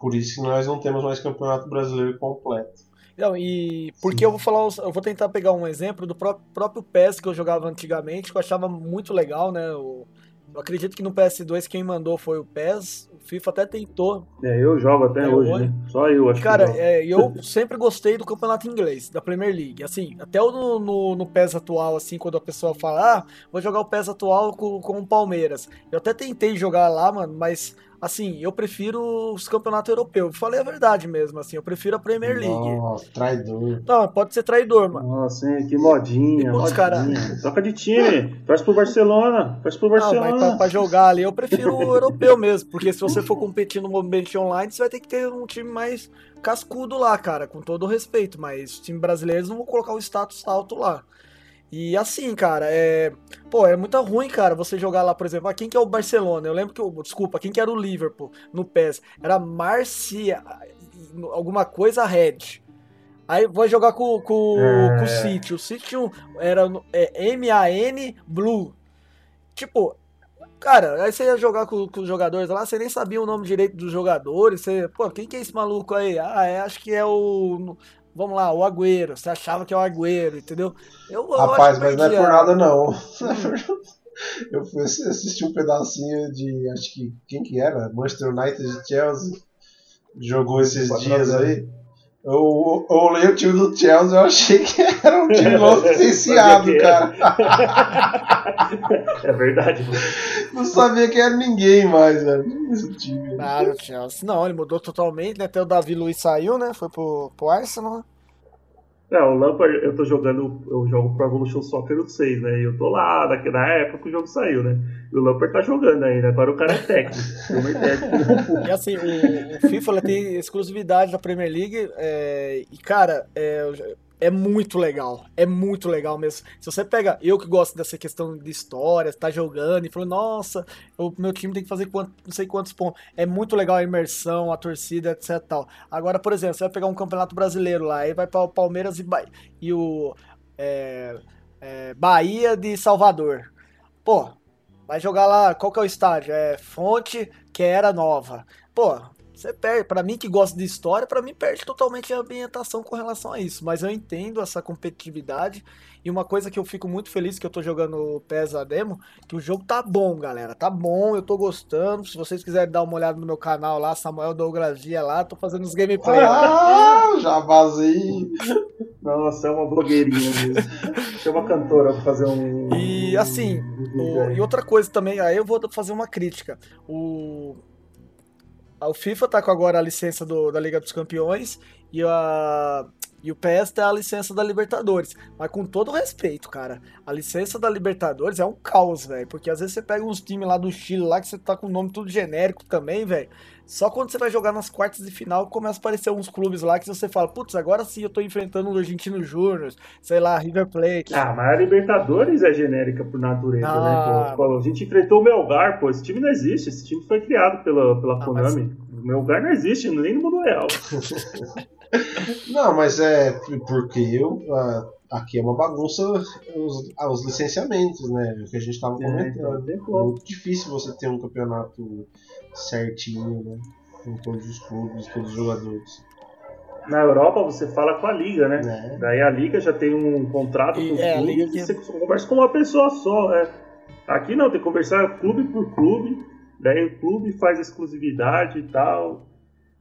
Por isso que nós não temos mais campeonato brasileiro completo. Não, e porque Sim. eu vou falar, eu vou tentar pegar um exemplo do próprio PES que eu jogava antigamente, que eu achava muito legal, né? Eu, eu acredito que no PS2 quem mandou foi o PES, o FIFA até tentou. É, eu jogo até, até hoje, hoje, né? Só eu acho Cara, que é, eu sempre gostei do campeonato inglês, da Premier League. Assim, até no, no, no PES atual, assim, quando a pessoa fala, ah, vou jogar o PES atual com, com o Palmeiras. Eu até tentei jogar lá, mano, mas assim, eu prefiro os campeonatos europeus. Falei a verdade mesmo, assim, eu prefiro a Premier League. Nossa, traidor. Não, pode ser traidor, mano. Nossa, hein, que modinha, modinha. cara- Troca de time, torce pro Barcelona, torce pro Não, Barcelona. mas pra, pra jogar ali eu prefiro o europeu mesmo, porque se você for competir no ambiente online, você vai ter que ter um time mais cascudo lá, cara, com todo o respeito, mas os times brasileiros não vão colocar o status alto lá. E assim, cara, é. Pô, é muito ruim, cara, você jogar lá, por exemplo, ah, quem que é o Barcelona? Eu lembro que, o- desculpa, quem que era o Liverpool no PES? Era Marcia, alguma coisa Red. Aí vai jogar com, com, É. com o City. O City era é, M-A-N Blue. Tipo, cara, aí você ia jogar com, com os jogadores lá, você nem sabia o nome direito dos jogadores. Você, pô, quem que é esse maluco aí? Ah, é, acho que é o. Vamos lá, o Agüero. Você achava que é o Agüero, entendeu? Eu, eu Rapaz, acho mas não é por nada não. [laughs] Eu fui assi- assistir um pedacinho de. Acho que. Quem que era? Manchester United e Chelsea. Jogou esses dias aí. Eu, eu olhei o time do Chelsea eu achei que era um time novo [laughs] licenciado, que cara. [laughs] É verdade, mano. Não sabia que era ninguém mais, velho. Esse time. O Chelsea. Não, ele mudou totalmente, né? Até o Davi Luiz saiu, né? Foi pro, pro Arsenal. É, o Lampard, eu tô jogando, eu jogo Pro Evolution Soccer no 6, né? E eu tô lá, na época que o jogo saiu, né? E o Lampard tá jogando ainda, agora o cara é técnico. [laughs] É técnico. E assim, o, o FIFA tem exclusividade da Premier League é, e, cara, é, é muito legal. É muito legal mesmo. Se você pega, eu que gosto dessa questão de história, tá jogando e falou, nossa, o meu time tem que fazer quanto- não sei quantos pontos. É muito legal a imersão, a torcida, etc. Tal. Agora, por exemplo, você vai pegar um campeonato brasileiro lá, aí vai para o Palmeiras e, Ba- e o é, é, Bahia de Salvador. Pô, vai jogar lá, qual que é o estádio? É Fonte, que era nova. Pô, você perde. Pra mim que gosta de história, pra mim perde totalmente a ambientação com relação a isso. Mas eu entendo essa competitividade. E uma coisa que eu fico muito feliz que eu tô jogando o PES a demo, que o jogo tá bom, galera. Tá bom, eu tô gostando. Se vocês quiserem dar uma olhada no meu canal lá, Samuel Douglas Dia lá, tô fazendo os gameplay. [laughs] Ah, já vazei. Nossa, é uma blogueirinha mesmo. Chama a cantora pra fazer um. E assim, O- e outra coisa também, aí eu vou fazer uma crítica. O, o FIFA tá com agora a licença do- da Liga dos Campeões e, a, e o PS tem a licença da Libertadores. Mas com todo respeito, cara, a licença da Libertadores é um caos, velho. Porque às vezes você pega uns times lá do Chile lá que você tá com o nome tudo genérico também, velho. Só quando você vai jogar nas quartas de final começa a aparecer uns clubes lá que você fala, putz, agora sim eu tô enfrentando o Argentino Júnior, sei lá, River Plate. Ah, mas a Libertadores é genérica por natureza, Ah. né? Pô, a gente enfrentou o Melgar, pô. Esse time não existe. Esse time foi criado pela, pela Ah, Konami. O Melgar não existe, nem no mundo real. [laughs] Não, mas é porque eu, aqui é uma bagunça os, os licenciamentos, né? O que a gente tava É, então, comentando. É como. muito difícil você ter um campeonato certinho, né? Com todos os clubes, todos os jogadores. Na Europa você fala com a liga, né? Né? Daí a liga já tem um contrato E- com o é, a clube liga e que- você conversa com uma pessoa só. É. Aqui não, tem que conversar clube por clube. Daí o clube faz exclusividade e tal.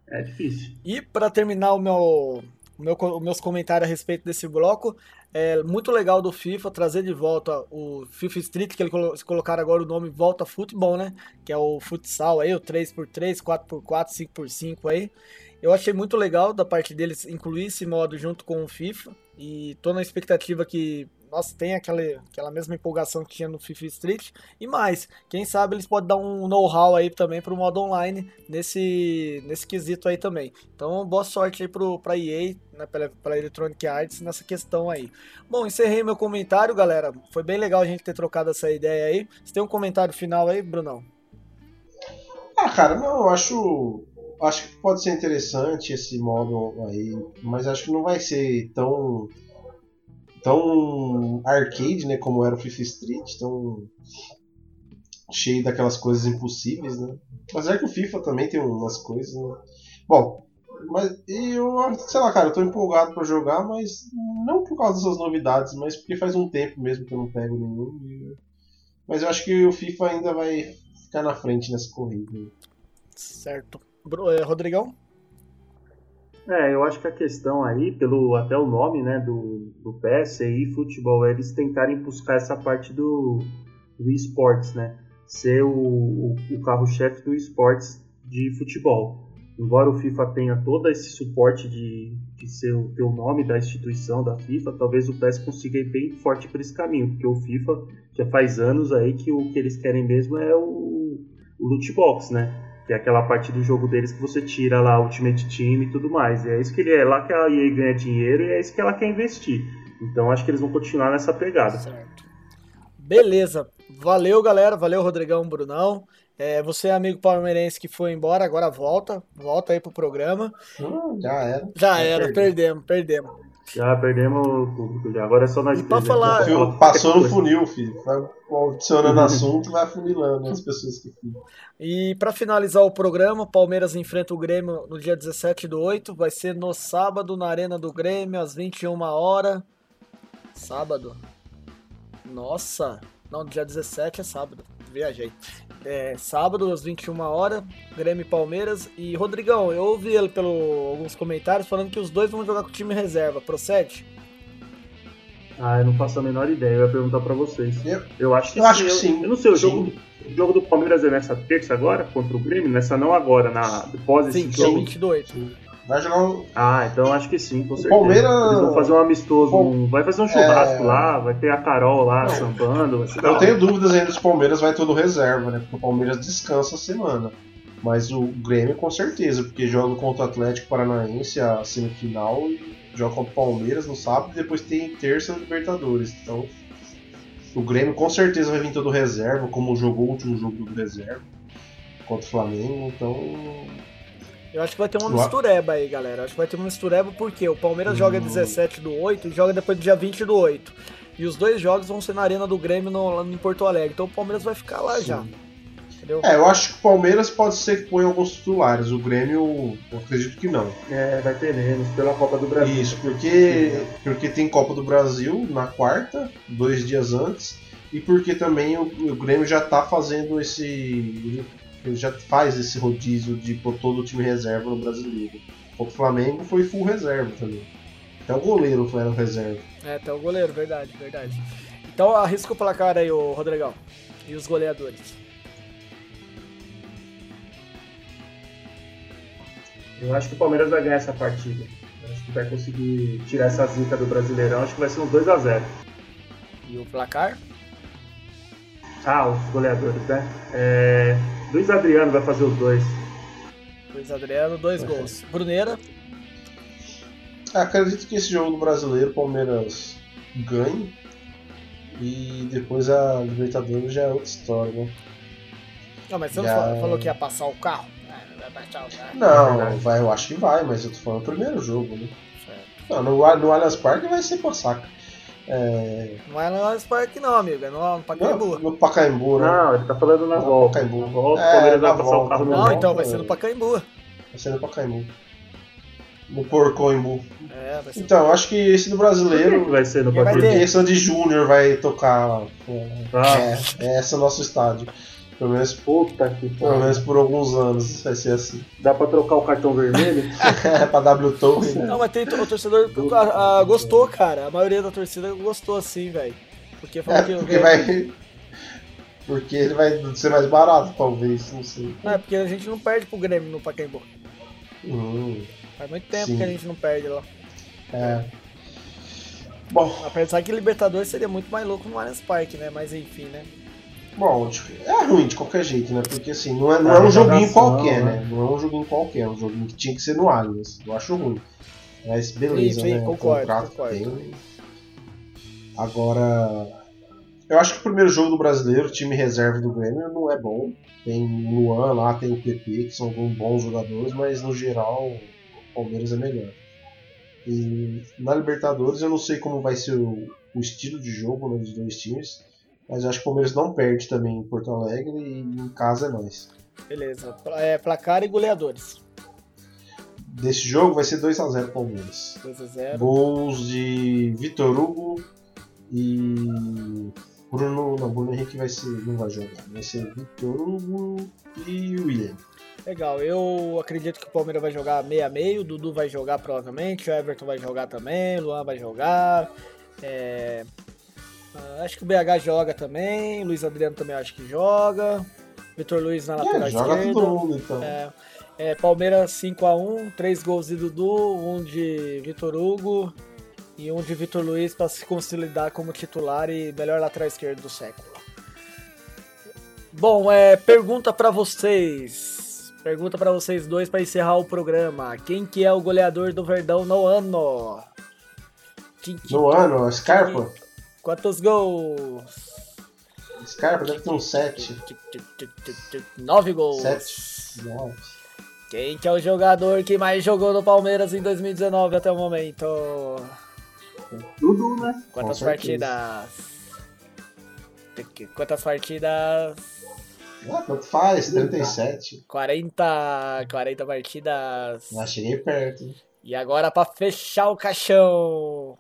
É difícil. E para terminar o meu, meu, meus comentários a respeito desse bloco, é muito legal do FIFA trazer de volta o FIFA Street, que eles colo- colocaram agora o nome Volta Futebol, né? Que é o futsal aí, o 3x3, 4x4, 5x5 aí. Eu achei muito legal da parte deles incluir esse modo junto com o FIFA. E tô na expectativa que, nossa, tem aquela, aquela mesma empolgação que tinha no FIFA Street. E mais, quem sabe eles podem dar um know-how aí também pro modo online nesse, nesse quesito aí também. Então, boa sorte aí pro, pra EA, né, pela Electronic Arts nessa questão aí. Bom, encerrei meu comentário, galera. Foi bem legal a gente ter trocado essa ideia aí. Você tem um comentário final aí, Brunão? Ah, cara, não, eu acho. Acho que pode ser interessante esse modo aí, mas acho que não vai ser tão. Tão arcade, né? Como era o FIFA Street, tão. cheio daquelas coisas impossíveis, né? É que o FIFA também tem umas coisas, né? Bom, mas eu, sei lá, cara, eu tô empolgado pra jogar, mas não por causa dessas novidades, mas porque faz um tempo mesmo que eu não pego nenhum. Mas eu acho que o FIFA ainda vai ficar na frente nessa corrida. Certo. Bru- eh, Rodrigão? É, eu acho que a questão aí, pelo até o nome, né, do, do PS e futebol, é eles tentarem buscar essa parte do, do esportes, né? Ser o, o, carro-chefe do esportes de futebol. Embora o FIFA tenha todo esse suporte de, de ser o, ter nome da instituição da FIFA, talvez o PES consiga ir bem forte por esse caminho, porque o FIFA já faz anos aí que o que eles querem mesmo é o, o loot box, né? Que é aquela parte do jogo deles que você tira lá o Ultimate Team e tudo mais. E é isso que ele é lá que a EA ganha dinheiro e é isso que ela quer investir. Então acho que eles vão continuar nessa pegada. Certo. Beleza. Valeu, galera. Valeu, Rodrigão, Brunão. É, você, amigo palmeirense que foi embora, agora volta. Volta aí pro programa. Hum, já era. Já era, perdemos, perdemos. Já perdemos o público, já. agora é só nós E pra falar- falar Passou no [laughs] funil, filho. Vai adicionando [laughs] assunto, vai afunilando as pessoas que ficam. E pra finalizar o programa, o Palmeiras enfrenta o Grêmio no dia 17 do 8. Vai ser no sábado, na Arena do Grêmio, às 21 horas. Sábado? Nossa! Não, dia 17 é sábado. Viajei. É, sábado, às 21 horas, Grêmio e Palmeiras. E Rodrigão, eu ouvi ele pelo alguns comentários falando que os dois vão jogar com o time reserva. Procede? Ah, eu não faço a menor ideia, eu ia perguntar pra vocês. Eu- acho que eu sim. acho que eu, sim. Eu não sei, o Sim. jogo, o jogo do Palmeiras é nessa terça agora, contra o Grêmio? Nessa não agora, na, pós esse Sim, jogo? 20 do 8. Vai jogar um. Ah, então acho que sim, com certeza. Palmeiras- Eles vão fazer um amistoso, um- vai fazer um churrasco É. lá, vai ter a Carol lá Não. sambando. Eu tenho dúvidas ainda se o Palmeiras vai todo reserva, né? Porque o Palmeiras descansa a semana. Mas o Grêmio com certeza, porque joga contra o Atlético Paranaense a semifinal joga contra o Palmeiras no sábado e depois tem terça Libertadores. Então o Grêmio com certeza vai vir todo reserva, como jogou o último jogo do reserva contra o Flamengo. Então Eu acho que vai ter uma Eu mistureba aí, galera. Acho que vai ter uma mistureba porque o Palmeiras joga Hum. 17 do 8 e joga depois do dia 20 do 8. E os dois jogos vão ser na Arena do Grêmio no, lá em Porto Alegre. Então o Palmeiras vai ficar lá já. Entendeu? é, eu acho que o Palmeiras pode ser que ponha alguns titulares. O Grêmio, eu acredito que não. É, vai ter menos pela Copa do Brasil. Isso, porque, porque tem Copa do Brasil na quarta, dois dias antes, e porque também o, o Grêmio já tá fazendo esse. Ele já faz esse rodízio de pôr todo o time reserva no brasileiro. O Flamengo foi full reserva também. Até o goleiro foi era reserva. É, até o goleiro, verdade, verdade. Então arrisca o placar aí, ô Rodrigão. E os goleadores. Eu acho que o Palmeiras vai ganhar essa partida. Eu acho que vai conseguir tirar essa zica do Brasileirão. Acho que vai ser uns 2x0. E o placar? Ah, os goleadores, né? É... Luiz Adriano vai fazer os dois. Luiz Adriano, dois gols. Bruneira, Acredito que esse jogo do brasileiro, o Palmeiras ganhe. E depois a Libertadores já é outra história, né? não, mas você não Já- falou, falou que ia passar o carro? Ah, não vai o. Não, vai, eu acho que vai, mas eu tô falando do primeiro jogo, né? Certo. Não, no, no Allianz Parque vai ser passaca. É, Não é no Parque não, amigo. É no Pacaembu. no, no Pacaembu, né? Não, ele tá falando na Não, volta. Pacaembu. Na volta, É, o Palmeiras na vai passar o volta. carro no Não, Não, então vai ser no Pacaembu. Vai ser no Pacaembu. No Porcoimbu. É, vai ser Então, eu acho que esse do brasileiro, vai ser no Pacaembu? porque Sandy Júnior vai tocar. É, Ah, é, esse é o nosso estádio. Pelo menos, puta que pelo menos por alguns anos vai ser assim. Dá pra trocar o cartão vermelho? É [laughs] pra W Torre, né? Não, mas tem o torcedor ah, ah, gostou, cara. A maioria da torcida gostou assim, velho. Porque falou É, que porque vai. Porque ele vai ser mais barato, talvez, não sei. Não, é porque a gente não perde pro Grêmio no Pacaembu. Hum, Faz muito tempo Sim. que a gente não perde lá. é. Bom, Apesar que Libertadores seria muito mais louco no Allianz Parque, né? Mas enfim, né? Bom, tipo, é ruim de qualquer jeito, né? Porque assim, não é, não A é um joguinho qualquer, né? né? Não é um joguinho qualquer, é um joguinho que tinha que ser no Allianz. Eu acho ruim. Mas beleza, Sim, sim, né? O concordo, contrato concordo. tem. Agora, eu acho que o primeiro jogo do brasileiro, o time reserva do Grêmio, não é bom. Tem o Luan lá, tem o PP, que são bons jogadores, mas no geral o Palmeiras é melhor. E na Libertadores eu não sei como vai ser o, o estilo de jogo né, dos dois times, mas eu acho que o Palmeiras não perde também em Porto Alegre e em casa é nós. Beleza. É, placar e goleadores. Desse jogo vai ser 2x0 Palmeiras. 2x0. Gols de Vitor Hugo e Bruno. Não, Bruno Henrique vai ser, não vai jogar. Vai ser Vitor Hugo e William. Legal, eu acredito que o Palmeiras vai jogar meio a meio, o Dudu vai jogar provavelmente, o Everton vai jogar também, o Luan vai jogar. é, ah, acho que o BH joga também, Luiz Adriano também acho que joga. Vitor Luiz na lateral É, joga esquerda. todo mundo, então. É, é, Palmeiras 5x1, 3 gols de Dudu, um de Vitor Hugo e um de Vitor Luiz para se consolidar como titular e melhor lateral esquerdo do século. Bom, é, pergunta para vocês. Pergunta para vocês dois para encerrar o programa. Quem que é o goleador do Verdão no ano? Quem que- No ano, Scarpa. Quantos gols? Scarpa deve ter uns 7. Nove gols. 7. 9. Quem que é o jogador que mais jogou no Palmeiras em 2019 até o momento? Tudo, né? Quantas Com certeza. partidas? Quantas partidas? Ah, tanto faz, 37. 40, 40 partidas. Já cheguei perto. E agora pra fechar o caixão.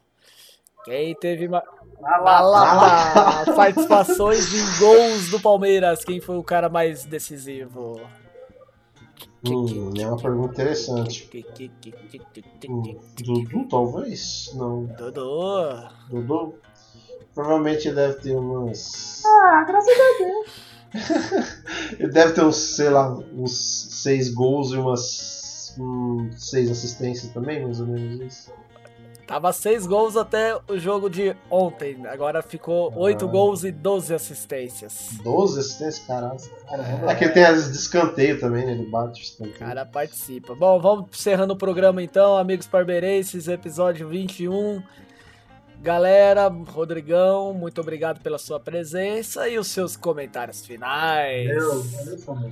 Quem teve ma- Ah na lata participações em gols do Palmeiras? Quem foi o cara mais decisivo? Hum, é uma pergunta interessante. Hum, Dudu, talvez? Não. Dudu. Dudu? Provavelmente ele deve ter umas. Ah, graças a Deus. [laughs] Ele deve ter uns, sei lá, uns 6 gols e umas. 6 assistências também, mais ou menos isso. Tava 6 gols até o jogo de ontem. Agora ficou 8 Ah. gols e 12 assistências. 12 assistências, caralho. É que ele tem as de escanteio também, né? Ele bate escanteio. cara participa. Bom, vamos encerrando o programa então, amigos parmeirenses, episódio 21. Galera, Rodrigão, muito obrigado pela sua presença e os seus comentários finais. Valeu, valeu, Samuel.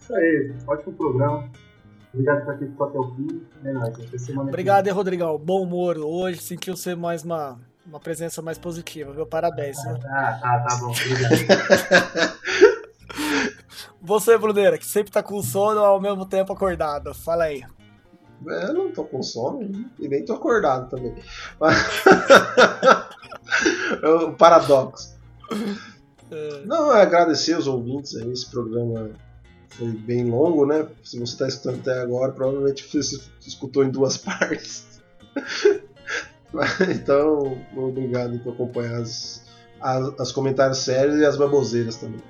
Isso aí, ótimo programa. Obrigado por quem ficou até o fim. É nóis, até semana que Obrigado, Rodrigão. Bom humor hoje, sentiu ser mais uma, uma presença mais positiva, viu? Parabéns. Ah, tá, tá bom. Obrigado. [laughs] Você, Bruneira, que sempre tá com sono ao mesmo tempo acordado. Fala aí. Eu não tô com sono e nem tô acordado também. Mas- [laughs] é o paradoxo. Não, é agradecer os ouvintes aí. Esse programa foi bem longo, né? Se você está escutando até agora, provavelmente você escutou em duas [laughs] partes. então, obrigado por acompanhar as, as, as comentários sérios e as baboseiras também.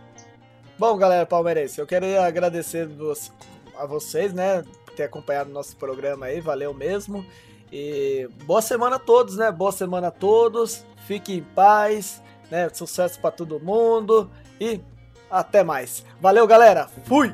Bom, galera palmeirense, eu queria agradecer a vocês, né, por ter acompanhado nosso programa aí, valeu mesmo. E boa semana a todos, né? Boa semana a todos. Fiquem em paz, né? Sucesso pra todo mundo e até mais. Valeu, galera. Fui!